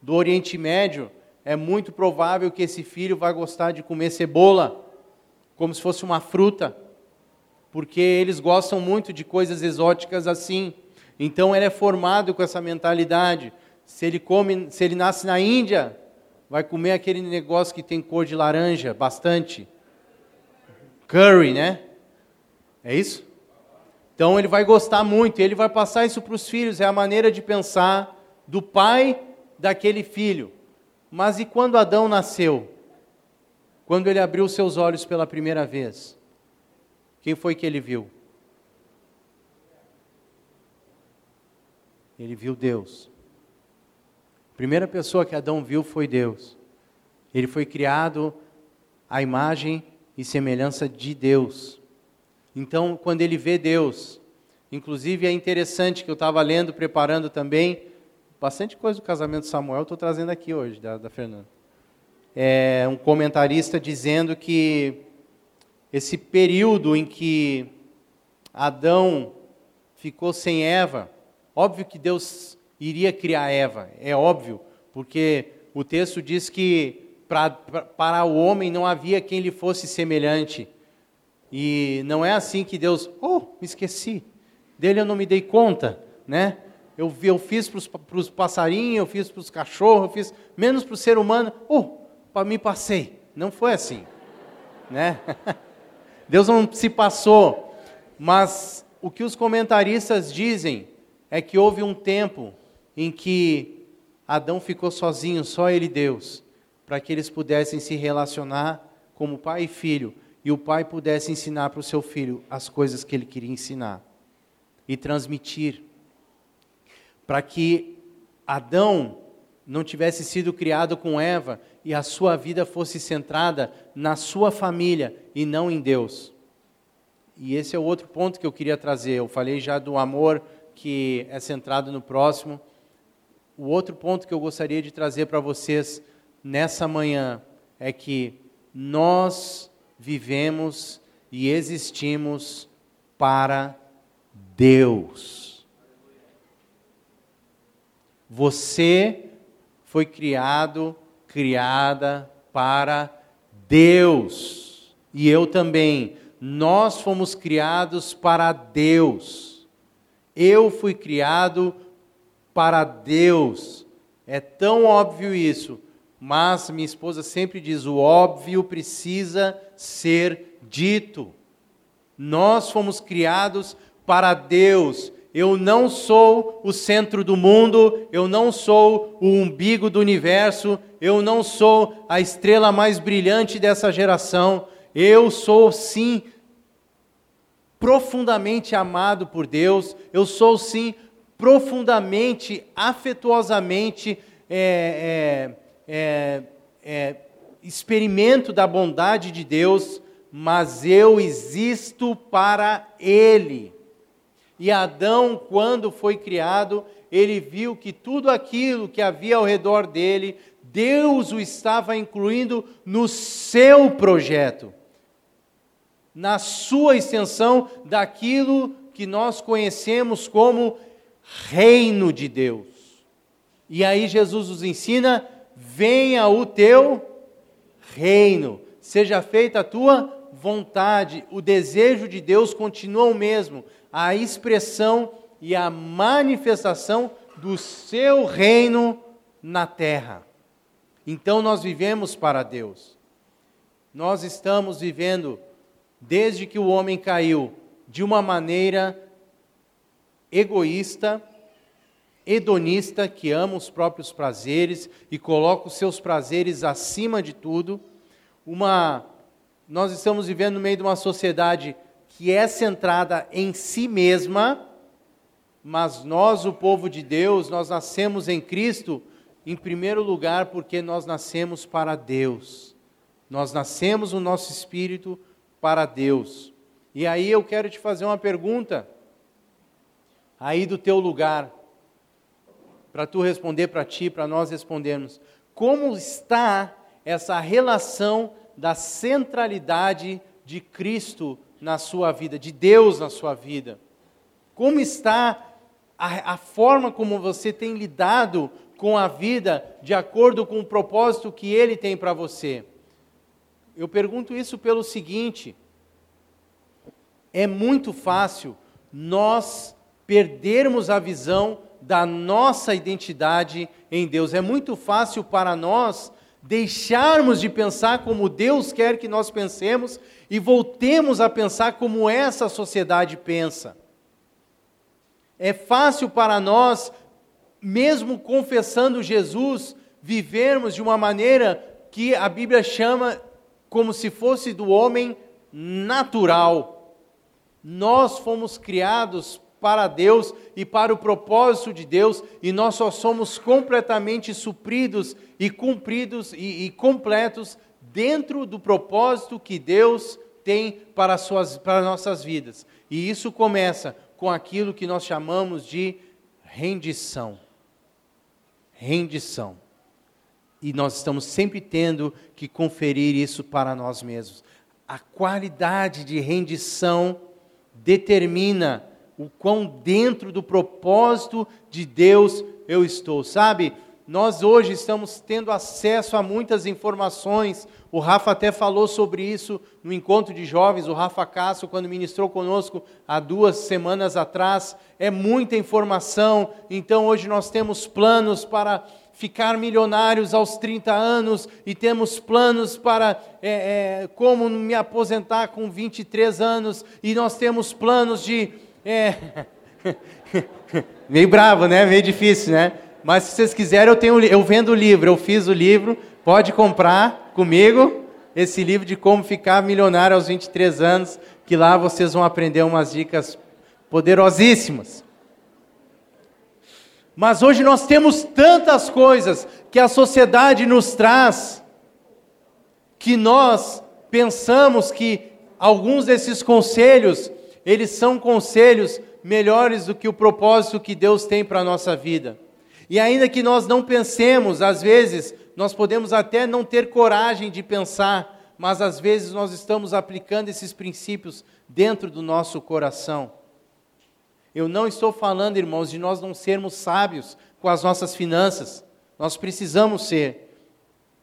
do Oriente Médio, é muito provável que esse filho vai gostar de comer cebola, como se fosse uma fruta, porque eles gostam muito de coisas exóticas assim. Então ele é formado com essa mentalidade. Se ele come, se ele nasce na Índia, vai comer aquele negócio que tem cor de laranja, bastante. Curry, né? É isso? Então ele vai gostar muito, ele vai passar isso para os filhos, é a maneira de pensar do pai daquele filho. Mas e quando Adão nasceu? Quando ele abriu seus olhos pela primeira vez? Quem foi que ele viu? Ele viu Deus. A primeira pessoa que Adão viu foi Deus. Ele foi criado à imagem e semelhança de Deus. Então, quando ele vê Deus, inclusive é interessante que eu estava lendo, preparando também, bastante coisa do casamento de Samuel, estou trazendo aqui hoje, da, da Fernanda. É um comentarista dizendo que esse período em que Adão ficou sem Eva, óbvio que Deus iria criar Eva, é óbvio, porque o texto diz que pra, pra, para o homem não havia quem lhe fosse semelhante. E não é assim que Deus, oh, me esqueci, dele eu não me dei conta, né? Eu, eu fiz para os passarinhos, eu fiz para os cachorros, eu fiz menos para o ser humano, oh, mim passei. Não foi assim, né? Deus não se passou, mas o que os comentaristas dizem é que houve um tempo em que Adão ficou sozinho, só ele e Deus, para que eles pudessem se relacionar como pai e filho e o pai pudesse ensinar para o seu filho as coisas que ele queria ensinar e transmitir, para que Adão não tivesse sido criado com Eva e a sua vida fosse centrada na sua família e não em Deus. E esse é o outro ponto que eu queria trazer. Eu falei já do amor que é centrado no próximo. O outro ponto que eu gostaria de trazer para vocês nessa manhã é que nós vivemos e existimos para Deus. Você foi criado, criada para Deus. E eu também. Nós fomos criados para Deus. Eu fui criado para Deus. É tão óbvio isso, mas minha esposa sempre diz: o óbvio precisa ser dito. Nós fomos criados para Deus. Eu não sou o centro do mundo, eu não sou o umbigo do universo, eu não sou a estrela mais brilhante dessa geração. Eu sou, sim, profundamente amado por Deus, eu sou, sim, profundamente, afetuosamente é, é, é, é, experimento da bondade de Deus, mas eu existo para Ele. E Adão, quando foi criado, ele viu que tudo aquilo que havia ao redor dele, Deus o estava incluindo no seu projeto, na sua extensão daquilo que nós conhecemos como reino de Deus. E aí Jesus nos ensina: venha o teu reino, seja feita a tua vontade, o desejo de Deus continua o mesmo, a expressão e a manifestação do seu reino na terra. Então nós vivemos para Deus. Nós estamos vivendo, desde que o homem caiu, de uma maneira egoísta, hedonista, que ama os próprios prazeres e coloca os seus prazeres acima de tudo. Uma, nós estamos vivendo no meio de uma sociedade que é centrada em si mesma, mas nós, o povo de Deus, nós nascemos em Cristo, em primeiro lugar, porque nós nascemos para Deus. Nós nascemos o nosso espírito para Deus. E aí eu quero te fazer uma pergunta, aí do teu lugar, para tu responder para ti, para nós respondermos. Como está essa relação da centralidade de Cristo na sua vida, de Deus na sua vida? Como está a, a, forma como você tem lidado com a vida de acordo com o propósito que Ele tem para você? Eu pergunto isso pelo seguinte: é muito fácil nós perdermos a visão da nossa identidade em Deus. É muito fácil para nós deixarmos de pensar como Deus quer que nós pensemos e voltemos a pensar como essa sociedade pensa. É fácil para nós, mesmo confessando Jesus, vivermos de uma maneira que a Bíblia chama como se fosse do homem natural. Nós fomos criados para Deus e para o propósito de Deus, e nós só somos completamente supridos e cumpridos e, e completos dentro do propósito que Deus tem para, suas, para nossas vidas. E isso começa com aquilo que nós chamamos de rendição. Rendição. E nós estamos sempre tendo que conferir isso para nós mesmos. A qualidade de rendição determina o quão dentro do propósito de Deus eu estou. Sabe, nós hoje estamos tendo acesso a muitas informações. O Rafa até falou sobre isso no encontro de jovens, o Rafa Castro, quando ministrou conosco há duas semanas atrás. É muita informação, então hoje nós temos planos para ficar milionários aos 30 anos e temos planos para é, é, como me aposentar com 23 anos e nós temos planos de. É, meio bravo, né? Meio difícil, né? Mas se vocês quiserem, eu, tenho, eu vendo o livro, eu fiz o livro, pode comprar comigo, esse livro de como ficar milionário aos 23 anos, que lá vocês vão aprender umas dicas poderosíssimas. Mas hoje nós temos tantas coisas que a sociedade nos traz, que nós pensamos que alguns desses conselhos, eles são conselhos melhores do que o propósito que Deus tem para a nossa vida. E ainda que nós não pensemos, às vezes, nós podemos até não ter coragem de pensar, mas às vezes nós estamos aplicando esses princípios dentro do nosso coração. Eu não estou falando, irmãos, de nós não sermos sábios com as nossas finanças. Nós precisamos ser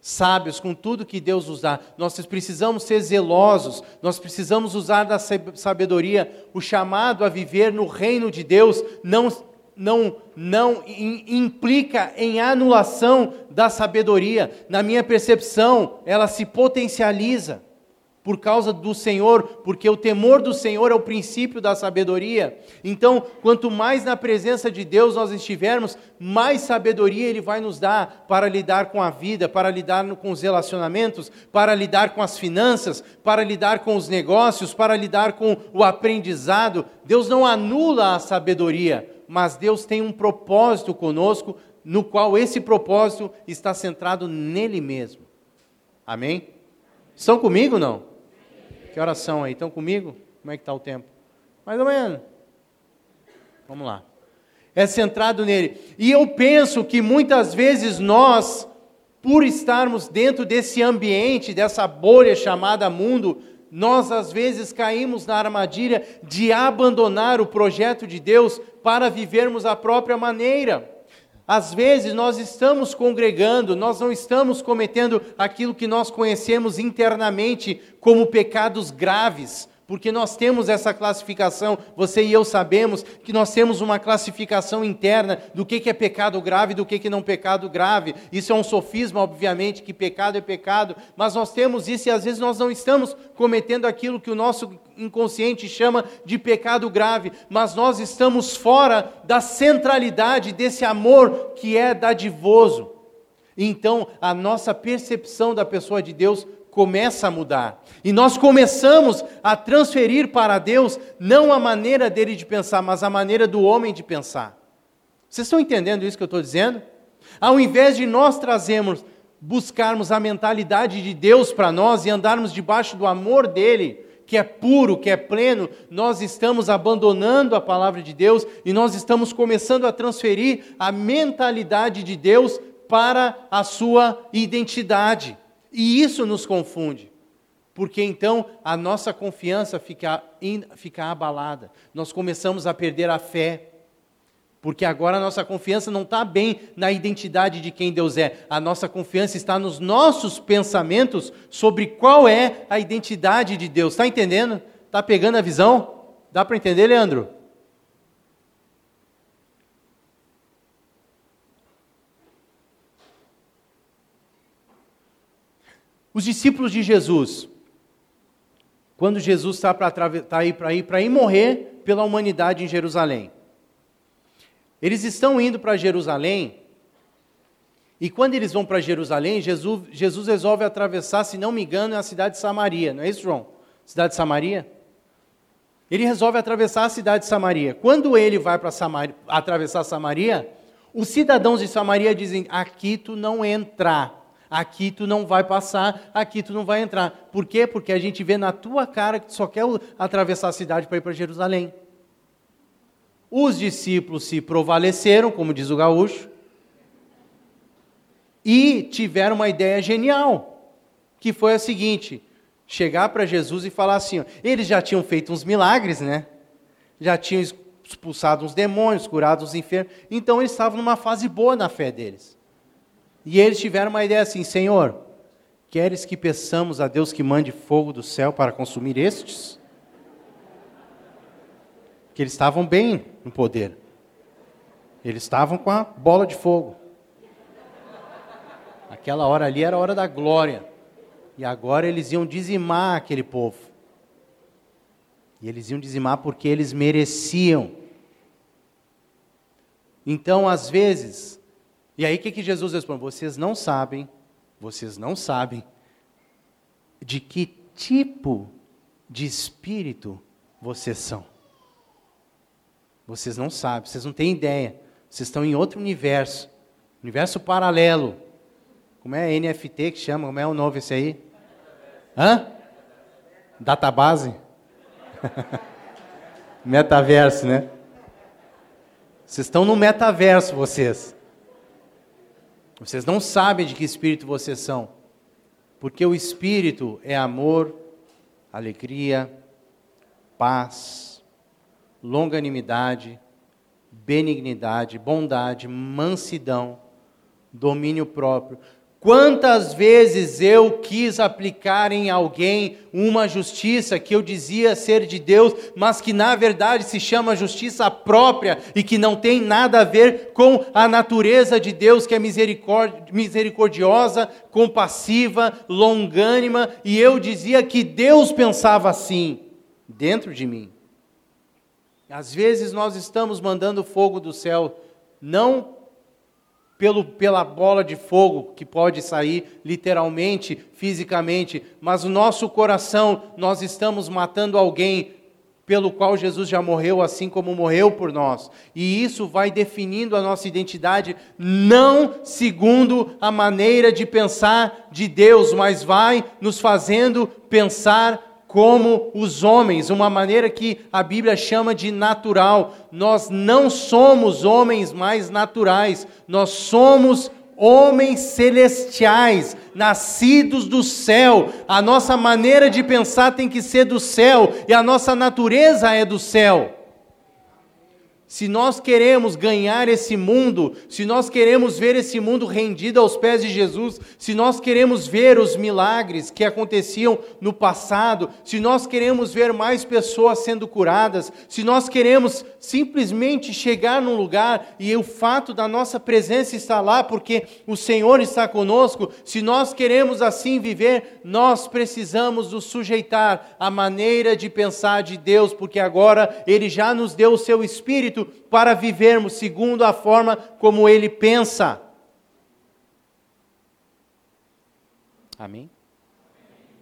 sábios com tudo que Deus nos dá. Nós precisamos ser zelosos, nós precisamos usar da sabedoria. O chamado a viver no reino de Deus não, não, não implica em anulação da sabedoria. Na minha percepção, ela se potencializa por causa do Senhor, porque o temor do Senhor é o princípio da sabedoria. Então, quanto mais na presença de Deus nós estivermos, mais sabedoria Ele vai nos dar para lidar com a vida, para lidar com os relacionamentos, para lidar com as finanças, para lidar com os negócios, para lidar com o aprendizado. Deus não anula a sabedoria, mas Deus tem um propósito conosco, no qual esse propósito está centrado nele mesmo. Amém? Estão comigo não? Que oração aí? Estão comigo? Como é que está o tempo? Mais ou menos. Vamos lá. É centrado nele. E eu penso que muitas vezes nós, por estarmos dentro desse ambiente, dessa bolha chamada mundo, nós às vezes caímos na armadilha de abandonar o projeto de Deus para vivermos a própria maneira. Às vezes nós estamos congregando, nós não estamos cometendo aquilo que nós conhecemos internamente como pecados graves, porque nós temos essa classificação, você e eu sabemos que nós temos uma classificação interna do que é pecado grave e do que não é pecado grave. Isso é um sofisma, obviamente, que pecado é pecado, mas nós temos isso e às vezes nós não estamos cometendo aquilo que o nosso inconsciente chama de pecado grave, mas nós estamos fora da centralidade desse amor que é dadivoso. Então, a nossa percepção da pessoa de Deus começa a mudar. E nós começamos a transferir para Deus não a maneira dele de pensar, mas a maneira do homem de pensar. Vocês estão entendendo isso que eu estou dizendo? Ao invés de nós trazermos, buscarmos a mentalidade de Deus para nós e andarmos debaixo do amor dele, que é puro, que é pleno, nós estamos abandonando a palavra de Deus e nós estamos começando a transferir a mentalidade de Deus para a sua identidade. E isso nos confunde, porque então a nossa confiança fica, fica abalada, nós começamos a perder a fé, porque agora a nossa confiança não está bem na identidade de quem Deus é, a nossa confiança está nos nossos pensamentos sobre qual é a identidade de Deus. Está entendendo? Está pegando a visão? Dá para entender, Leandro? Os discípulos de Jesus, quando Jesus está para tá ir para ir, para ir morrer pela humanidade em Jerusalém, eles estão indo para Jerusalém, e quando eles vão para Jerusalém, Jesus, Jesus resolve atravessar, se não me engano, a cidade de Samaria, não é isso, João? Cidade de Samaria? Ele resolve atravessar a cidade de Samaria. Quando ele vai para atravessar Samaria, os cidadãos de Samaria dizem: aqui tu não entra. Aqui tu não vai passar, aqui tu não vai entrar. Por quê? Porque a gente vê na tua cara que tu só quer atravessar a cidade para ir para Jerusalém. Os discípulos se provaleceram, como diz o gaúcho, e tiveram uma ideia genial, que foi a seguinte: chegar para Jesus e falar assim: ó, eles já tinham feito uns milagres, né? Já tinham expulsado uns demônios, curado os enfermos, então eles estavam numa fase boa na fé deles. E eles tiveram uma ideia assim: Senhor, queres que peçamos a Deus que mande fogo do céu para consumir estes? Que eles estavam bem no poder. Eles estavam com a bola de fogo. Aquela hora ali era a hora da glória. E agora eles iam dizimar aquele povo. E eles iam dizimar porque eles mereciam. Então, às vezes, e aí o que, que Jesus responde? Vocês não sabem, vocês não sabem de que tipo de espírito vocês são. Vocês não sabem, vocês não têm ideia. Vocês estão em outro universo, universo paralelo. Como é NFT que chama? Como é o novo esse aí? Hã? Database? metaverso, né? Vocês estão no metaverso, vocês. Vocês não sabem de que espírito vocês são. Porque o espírito é amor, alegria, paz, longanimidade, benignidade, bondade, mansidão, domínio próprio. Quantas vezes eu quis aplicar em alguém uma justiça que eu dizia ser de Deus, mas que na verdade se chama justiça própria e que não tem nada a ver com a natureza de Deus, que é misericordiosa, compassiva, longânima, e eu dizia que Deus pensava assim dentro de mim. Às vezes nós estamos mandando fogo do céu, não pelo, pela bola de fogo que pode sair literalmente, fisicamente, mas o nosso coração, nós estamos matando alguém pelo qual Jesus já morreu, assim como morreu por nós. E isso vai definindo a nossa identidade, não segundo a maneira de pensar de Deus, mas vai nos fazendo pensar como os homens, uma maneira que a Bíblia chama de natural. Nós não somos homens mais naturais, nós somos homens celestiais, nascidos do céu. A nossa maneira de pensar tem que ser do céu e a nossa natureza é do céu. Se nós queremos ganhar esse mundo, se nós queremos ver esse mundo rendido aos pés de Jesus, se nós queremos ver os milagres que aconteciam no passado, se nós queremos ver mais pessoas sendo curadas, se nós queremos simplesmente chegar num lugar e o fato da nossa presença estar lá porque o Senhor está conosco, se nós queremos assim viver, nós precisamos nos sujeitar à maneira de pensar de Deus, porque agora Ele já nos deu o seu Espírito Espírito para vivermos segundo a forma como ele pensa. Amém?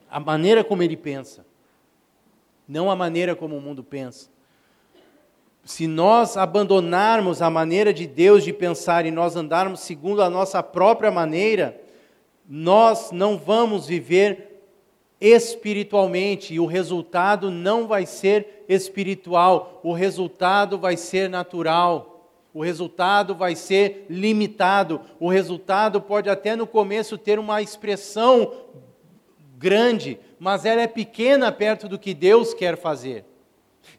A maneira como ele pensa, não a maneira como o mundo pensa. Se nós abandonarmos a maneira de Deus de pensar e nós andarmos segundo a nossa própria maneira, nós não vamos viver espiritualmente e o resultado não vai ser espiritual, o resultado vai ser natural, o resultado vai ser limitado, o resultado pode até no começo ter uma expressão grande, mas ela é pequena perto do que Deus quer fazer.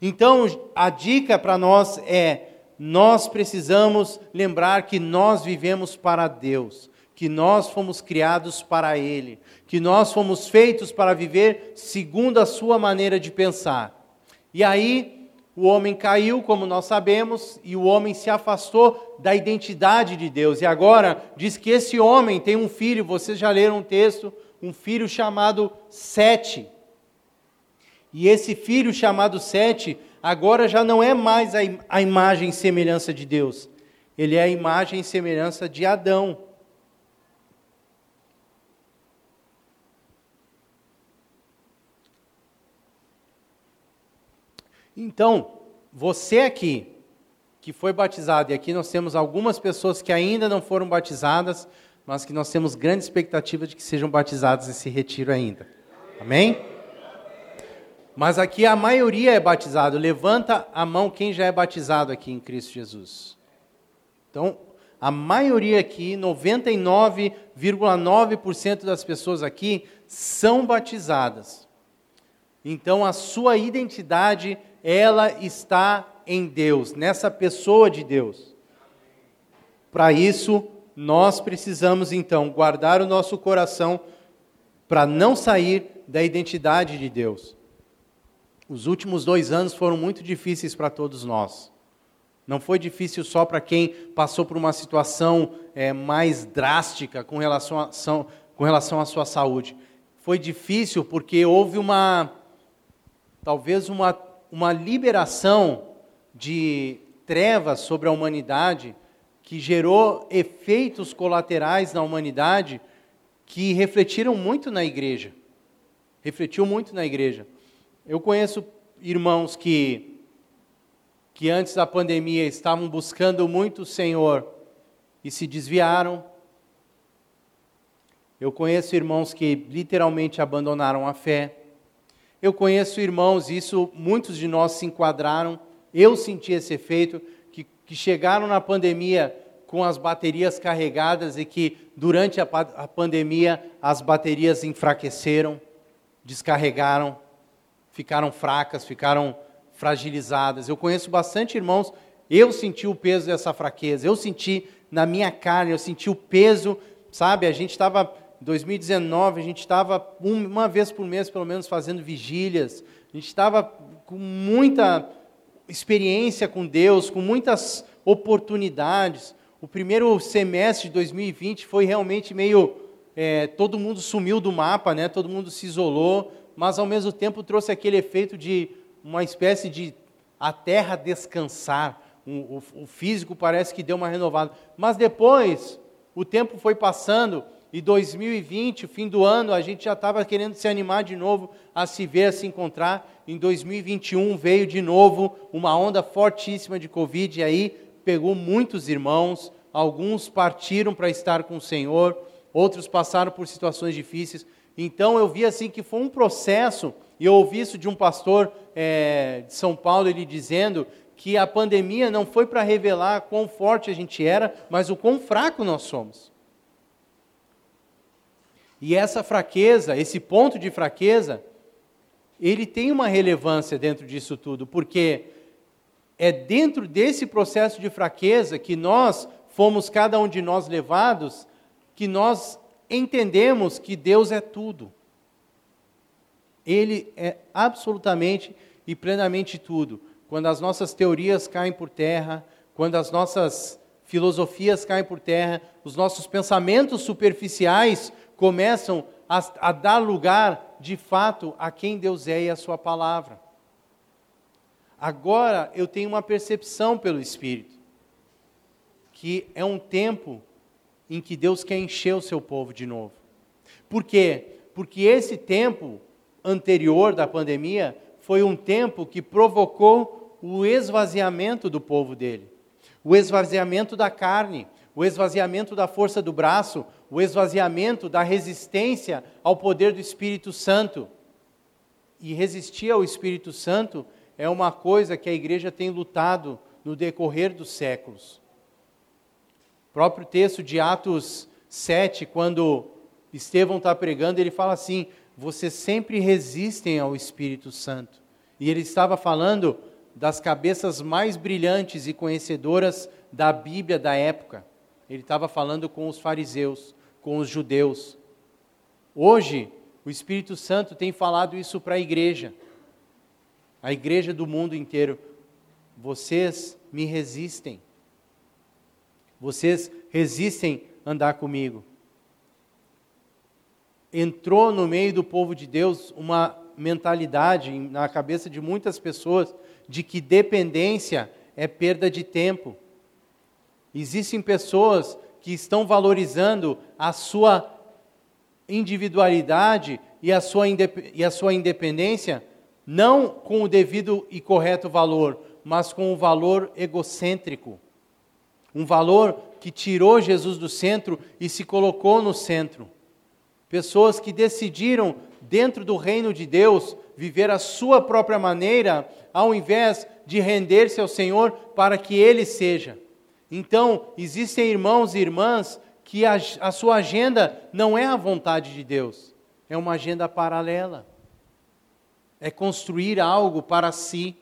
Então, a dica para nós é: nós precisamos lembrar que nós vivemos para Deus que nós fomos criados para Ele, que nós fomos feitos para viver segundo a Sua maneira de pensar. E aí, o homem caiu, como nós sabemos, e o homem se afastou da identidade de Deus. E agora, diz que esse homem tem um filho, vocês já leram um texto, um filho chamado Sete. E esse filho chamado Sete, agora já não é mais a, a imagem e semelhança de Deus, ele é a imagem e semelhança de Adão. Então, você aqui, que foi batizado, e aqui nós temos algumas pessoas que ainda não foram batizadas, mas que nós temos grande expectativa de que sejam batizadas nesse retiro ainda. Amém? Mas aqui a maioria é batizado. Levanta a mão quem já é batizado aqui em Cristo Jesus. Então, a maioria aqui, 99,9% das pessoas aqui são batizadas. Então, a sua identidade ela está em Deus, nessa pessoa de Deus. Para isso, nós precisamos então guardar o nosso coração para não sair da identidade de Deus. Os últimos dois anos foram muito difíceis para todos nós. Não foi difícil só para quem passou por uma situação é, mais drástica com relação, a, são, com relação à sua saúde. Foi difícil porque houve uma, talvez uma uma liberação de trevas sobre a humanidade que gerou efeitos colaterais na humanidade que refletiram muito na igreja. refletiu muito na igreja. Eu conheço irmãos que, que antes da pandemia estavam buscando muito o Senhor e se desviaram. Eu conheço irmãos que literalmente abandonaram a fé. Eu conheço irmãos, isso muitos de nós se enquadraram, eu senti esse efeito, que, que chegaram na pandemia com as baterias carregadas e que durante a, a pandemia as baterias enfraqueceram, descarregaram, ficaram fracas, ficaram fragilizadas. Eu conheço bastante irmãos, eu senti o peso dessa fraqueza, eu senti na minha carne, eu senti o peso, sabe? A gente estava 2019, a gente estava uma vez por mês, pelo menos, fazendo vigílias. A gente estava com muita experiência com Deus, com muitas oportunidades. O primeiro semestre de 2020 foi realmente meio. É, todo mundo sumiu do mapa, né? todo mundo se isolou, mas ao mesmo tempo trouxe aquele efeito de uma espécie de a terra descansar. O, o, o físico parece que deu uma renovada. Mas depois, o tempo foi passando e 2020, fim do ano, a gente já estava querendo se animar de novo a se ver, a se encontrar. Em 2021 veio de novo uma onda fortíssima de Covid, e aí pegou muitos irmãos. Alguns partiram para estar com o Senhor, outros passaram por situações difíceis. Então eu vi assim que foi um processo, e eu ouvi isso de um pastor é, de São Paulo, ele dizendo que a pandemia não foi para revelar quão forte a gente era, mas o quão fraco nós somos. E essa fraqueza, esse ponto de fraqueza, ele tem uma relevância dentro disso tudo, porque é dentro desse processo de fraqueza que nós fomos, cada um de nós, levados, que nós entendemos que Deus é tudo. Ele é absolutamente e plenamente tudo. Quando as nossas teorias caem por terra, quando as nossas filosofias caem por terra, os nossos pensamentos superficiais começam a, a dar lugar, de fato, a quem Deus é e a Sua palavra. Agora eu tenho uma percepção pelo Espírito, que é um tempo em que Deus quer encher o seu povo de novo. Por quê? Porque esse tempo anterior da pandemia foi um tempo que provocou o esvaziamento do povo dele, o esvaziamento da carne, o esvaziamento da força do braço, o esvaziamento da resistência ao poder do Espírito Santo. E resistir ao Espírito Santo é uma coisa que a igreja tem lutado no decorrer dos séculos. O próprio texto de Atos 7, quando Estevão está pregando, ele fala assim: vocês sempre resistem ao Espírito Santo. E ele estava falando das cabeças mais brilhantes e conhecedoras da Bíblia da época. Ele estava falando com os fariseus com os judeus. Hoje, o Espírito Santo tem falado isso para a igreja, a igreja do mundo inteiro. Vocês me resistem. Vocês resistem andar comigo. Entrou no meio do povo de Deus uma mentalidade na cabeça de muitas pessoas de que dependência é perda de tempo. Existem pessoas que estão valorizando a sua individualidade e a sua, e a sua independência, não com o devido e correto valor, mas com o valor egocêntrico. Um valor que tirou Jesus do centro e se colocou no centro. Pessoas que decidiram, dentro do reino de Deus, viver a sua própria maneira, ao invés de render-se ao Senhor para que Ele seja. Então, existem irmãos e irmãs que a, a, sua agenda não é a vontade de Deus, é uma agenda paralela. É construir algo para si,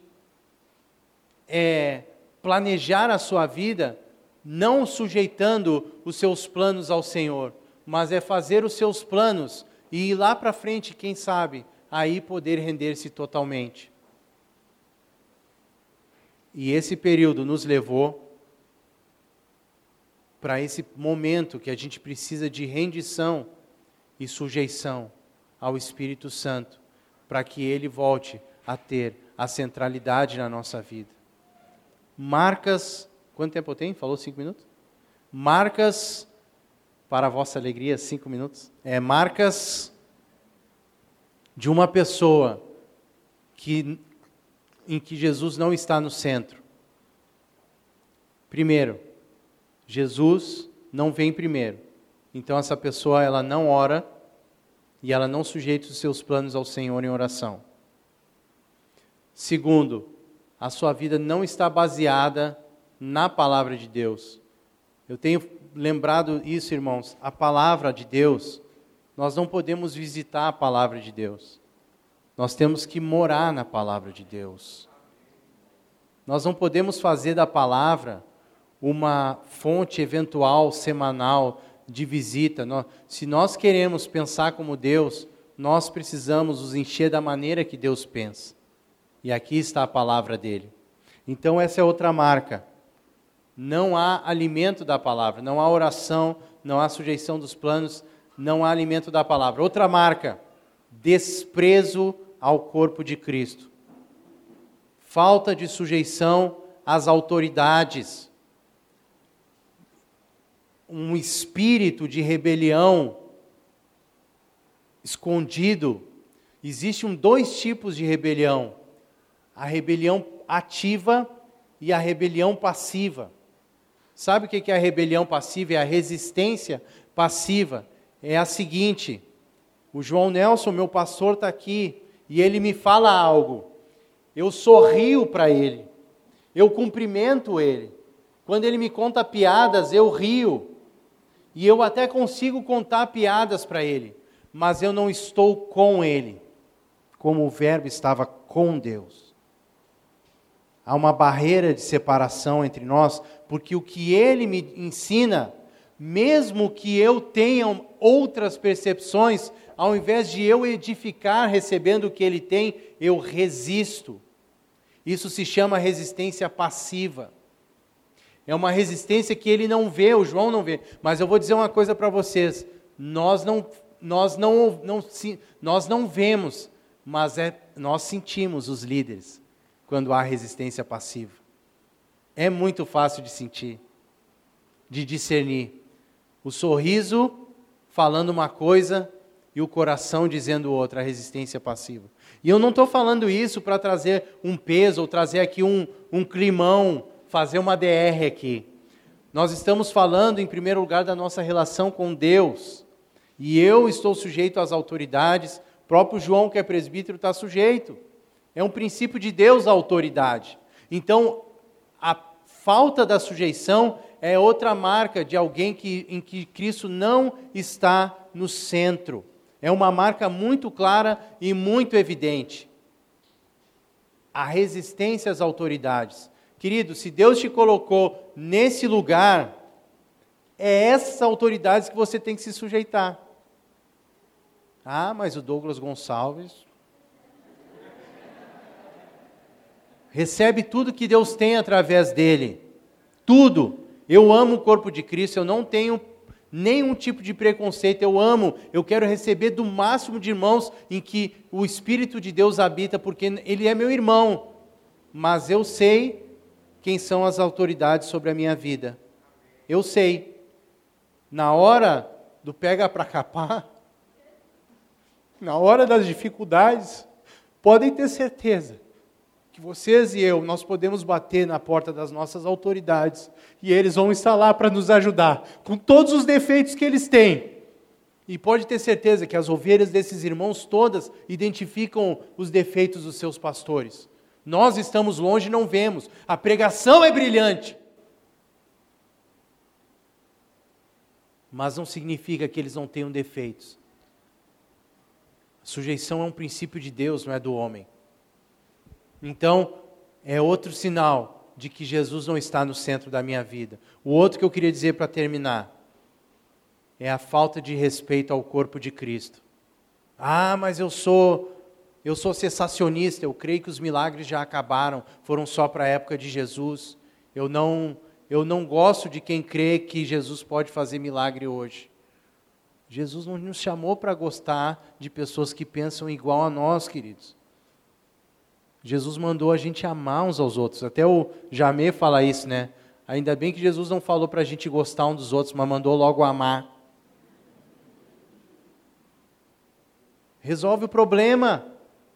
é planejar a sua vida, não sujeitando os seus planos ao Senhor, mas é fazer os seus planos e ir lá para frente, quem sabe, aí poder render-se totalmente. E esse período nos levou para esse momento que a gente precisa de rendição e sujeição ao Espírito Santo, para que ele volte a ter a centralidade na nossa vida. Marcas, quanto tempo tem? Falou cinco minutos? Marcas, para a vossa alegria, cinco minutos. É, marcas de uma pessoa que, em que Jesus não está no centro. Primeiro, Jesus não vem primeiro. Então essa pessoa ela não ora e ela não sujeita os seus planos ao Senhor em oração. Segundo, a sua vida não está baseada na palavra de Deus. Eu tenho lembrado isso, irmãos. A palavra de Deus, nós não podemos visitar a palavra de Deus. Nós temos que morar na palavra de Deus. Nós não podemos fazer da palavra uma fonte eventual semanal de visita. Se nós queremos pensar como Deus, nós precisamos nos encher da maneira que Deus pensa. E aqui está a palavra dele. Então, essa é outra marca. Não há alimento da palavra, não há oração, não há sujeição dos planos, não há alimento da palavra. Outra marca: desprezo ao corpo de Cristo. Falta de sujeição às autoridades um espírito de rebelião escondido. Existem dois tipos de rebelião: a rebelião ativa e a rebelião passiva. Sabe o que é a rebelião passiva? É a resistência passiva. É a seguinte: o João Nelson, meu pastor, está aqui e ele me fala algo. Eu sorrio para ele, eu cumprimento ele. Quando ele me conta piadas, eu rio. E eu até consigo contar piadas para ele, mas eu não estou com ele, como o Verbo estava com Deus. Há uma barreira de separação entre nós, porque o que ele me ensina, mesmo que eu tenha outras percepções, ao invés de eu edificar recebendo o que ele tem, eu resisto. Isso se chama resistência passiva. É uma resistência que ele não vê, o João não vê. Mas eu vou dizer uma coisa para vocês: nós não, nós não, não, nós não vemos, mas é, nós sentimos os líderes quando há resistência passiva. É muito fácil de sentir, de discernir. O sorriso falando uma coisa e o coração dizendo outra, a resistência passiva. E eu não estou falando isso para trazer um peso ou trazer aqui um, um climão fazer uma DR aqui. Nós estamos falando, em primeiro lugar, da nossa relação com Deus. E eu estou sujeito às autoridades, o próprio João, que é presbítero, está sujeito. É um princípio de Deus a autoridade. Então, a falta da sujeição é outra marca de alguém que, em que Cristo não está no centro. É uma marca muito clara e muito evidente. A resistência às autoridades. Querido, se Deus te colocou nesse lugar, é essas autoridades que você tem que se sujeitar. Ah, mas o Douglas Gonçalves recebe tudo que Deus tem através dele. Tudo. Eu amo o corpo de Cristo, eu não tenho nenhum tipo de preconceito, eu amo, eu quero receber do máximo de irmãos em que o Espírito de Deus habita, porque ele é meu irmão. Mas eu sei quem são as autoridades sobre a minha vida. Eu sei. Na hora do pega para capar, na hora das dificuldades, podem ter certeza que vocês e eu, nós podemos bater na porta das nossas autoridades e eles vão estar lá para nos ajudar, com todos os defeitos que eles têm. E pode ter certeza que as ovelhas desses irmãos todas identificam os defeitos dos seus pastores. Nós estamos longe e não vemos. A pregação é brilhante. Mas não significa que eles não tenham defeitos. A sujeição é um princípio de Deus, não é do homem. Então, é outro sinal de que Jesus não está no centro da minha vida. O outro que eu queria dizer para terminar é a falta de respeito ao corpo de Cristo. Ah, mas eu sou eu sou sensacionista, eu creio que os milagres já acabaram, foram só para a época de Jesus. Eu não, eu não gosto de quem crê que Jesus pode fazer milagre hoje. Jesus não nos chamou para gostar de pessoas que pensam igual a nós, queridos. Jesus mandou a gente amar uns aos outros. Até o Jamê fala isso, né? Ainda bem que Jesus não falou para a gente gostar um dos outros, mas mandou logo amar. Resolve o problema.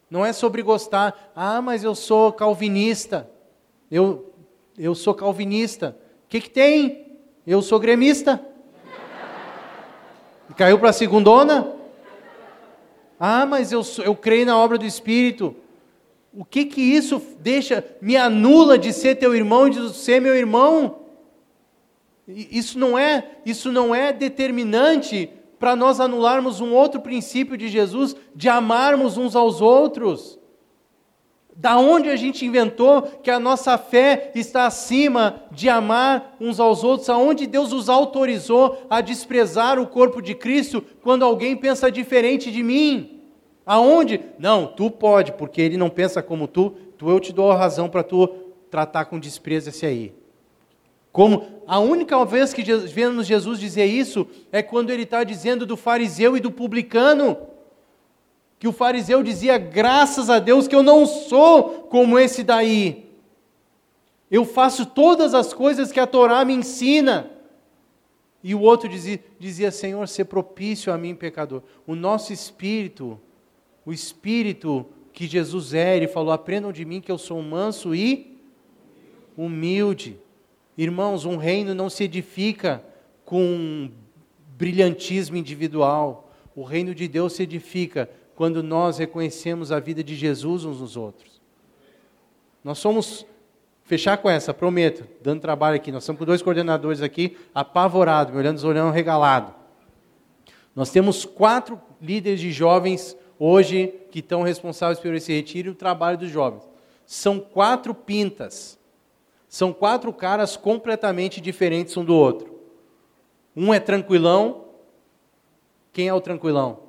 Não é sobre gostar. Ah, mas eu sou calvinista. Eu, eu sou calvinista. O que, que tem? Eu sou gremista. Caiu para a segundona? Ah, mas eu, eu creio na obra do Espírito. O que que isso deixa, me anula de ser teu irmão e de ser meu irmão? Isso não é, isso não é determinante para nós anularmos um outro princípio de Jesus, de amarmos uns aos outros. Da onde a gente inventou que a nossa fé está acima de amar uns aos outros? Aonde Deus os autorizou a desprezar o corpo de Cristo quando alguém pensa diferente de mim? Aonde? Não, tu pode, porque ele não pensa como tu, tu eu te dou a razão para tu tratar com desprezo esse aí. Como a única vez que vemos Jesus dizer isso é quando ele está dizendo do fariseu e do publicano que o fariseu dizia: graças a Deus que eu não sou como esse daí. Eu faço todas as coisas que a Torá me ensina. E o outro dizia, dizia Senhor, ser propício a mim, pecador. O nosso espírito, o espírito que Jesus é, ele falou: aprendam de mim que eu sou manso e humilde. Irmãos, um reino não se edifica com brilhantismo individual. O reino de Deus se edifica quando nós reconhecemos a vida de Jesus uns nos outros. Nós somos, fechar com essa, prometo, dando trabalho aqui, nós estamos com dois coordenadores aqui, apavorados, me olhando, olhando regalado. Nós temos quatro líderes de jovens hoje que estão responsáveis por esse retiro e o trabalho dos jovens. São quatro pintas. São quatro caras completamente diferentes um do outro. Um é tranquilão. Quem é o tranquilão?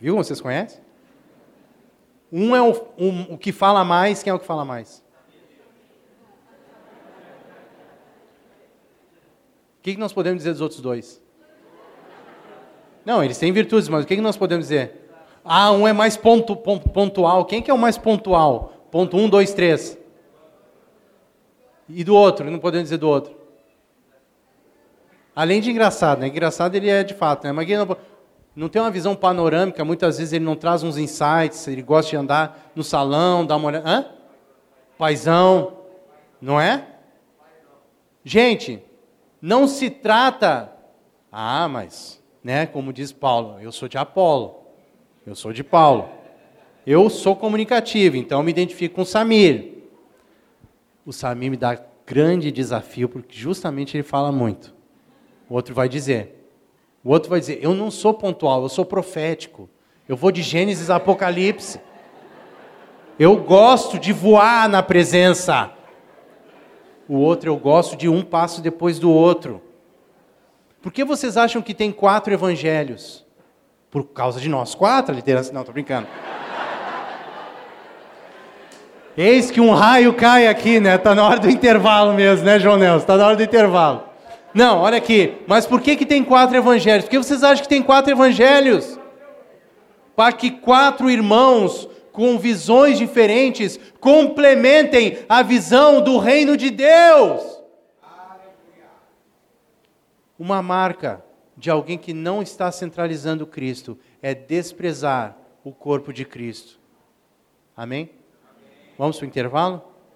Viu? Vocês conhecem? Um é o, um, o que fala mais, quem é o que fala mais? O que, que nós podemos dizer dos outros dois? Não, eles têm virtudes, mas o que, que nós podemos dizer? Ah, um é mais pontu, pontual. Quem que é o mais pontual? Ponto um, dois, três. E do outro? Não podemos dizer do outro. Além de engraçado, né? Engraçado ele é de fato, né? Mas não, não tem uma visão panorâmica, muitas vezes ele não traz uns insights, ele gosta de andar no salão, dar uma olhada. Hã? Paizão, não é? Gente, não se trata. Ah, mas, né, como diz Paulo, eu sou de Apolo, eu sou de Paulo. Eu sou comunicativo, então me identifico com o Samir. O Samir me dá grande desafio, porque justamente ele fala muito. O outro vai dizer, o outro vai dizer: Eu não sou pontual, eu sou profético. Eu vou de Gênesis a Apocalipse. Eu gosto de voar na presença. O outro, eu gosto de um passo depois do outro. Por que vocês acham que tem quatro evangelhos? Por causa de nós quatro, a liderança. Não, estou brincando. Eis que um raio cai aqui, né? Está na hora do intervalo mesmo, né, João Nelson? Está na hora do intervalo. Não, olha aqui. Mas por que, que tem quatro evangelhos? Por que vocês acham que tem quatro evangelhos? Para que quatro irmãos com visões diferentes complementem a visão do reino de Deus. Uma marca de alguém que não está centralizando Cristo é desprezar o corpo de Cristo. Amém? Vamos para o intervalo?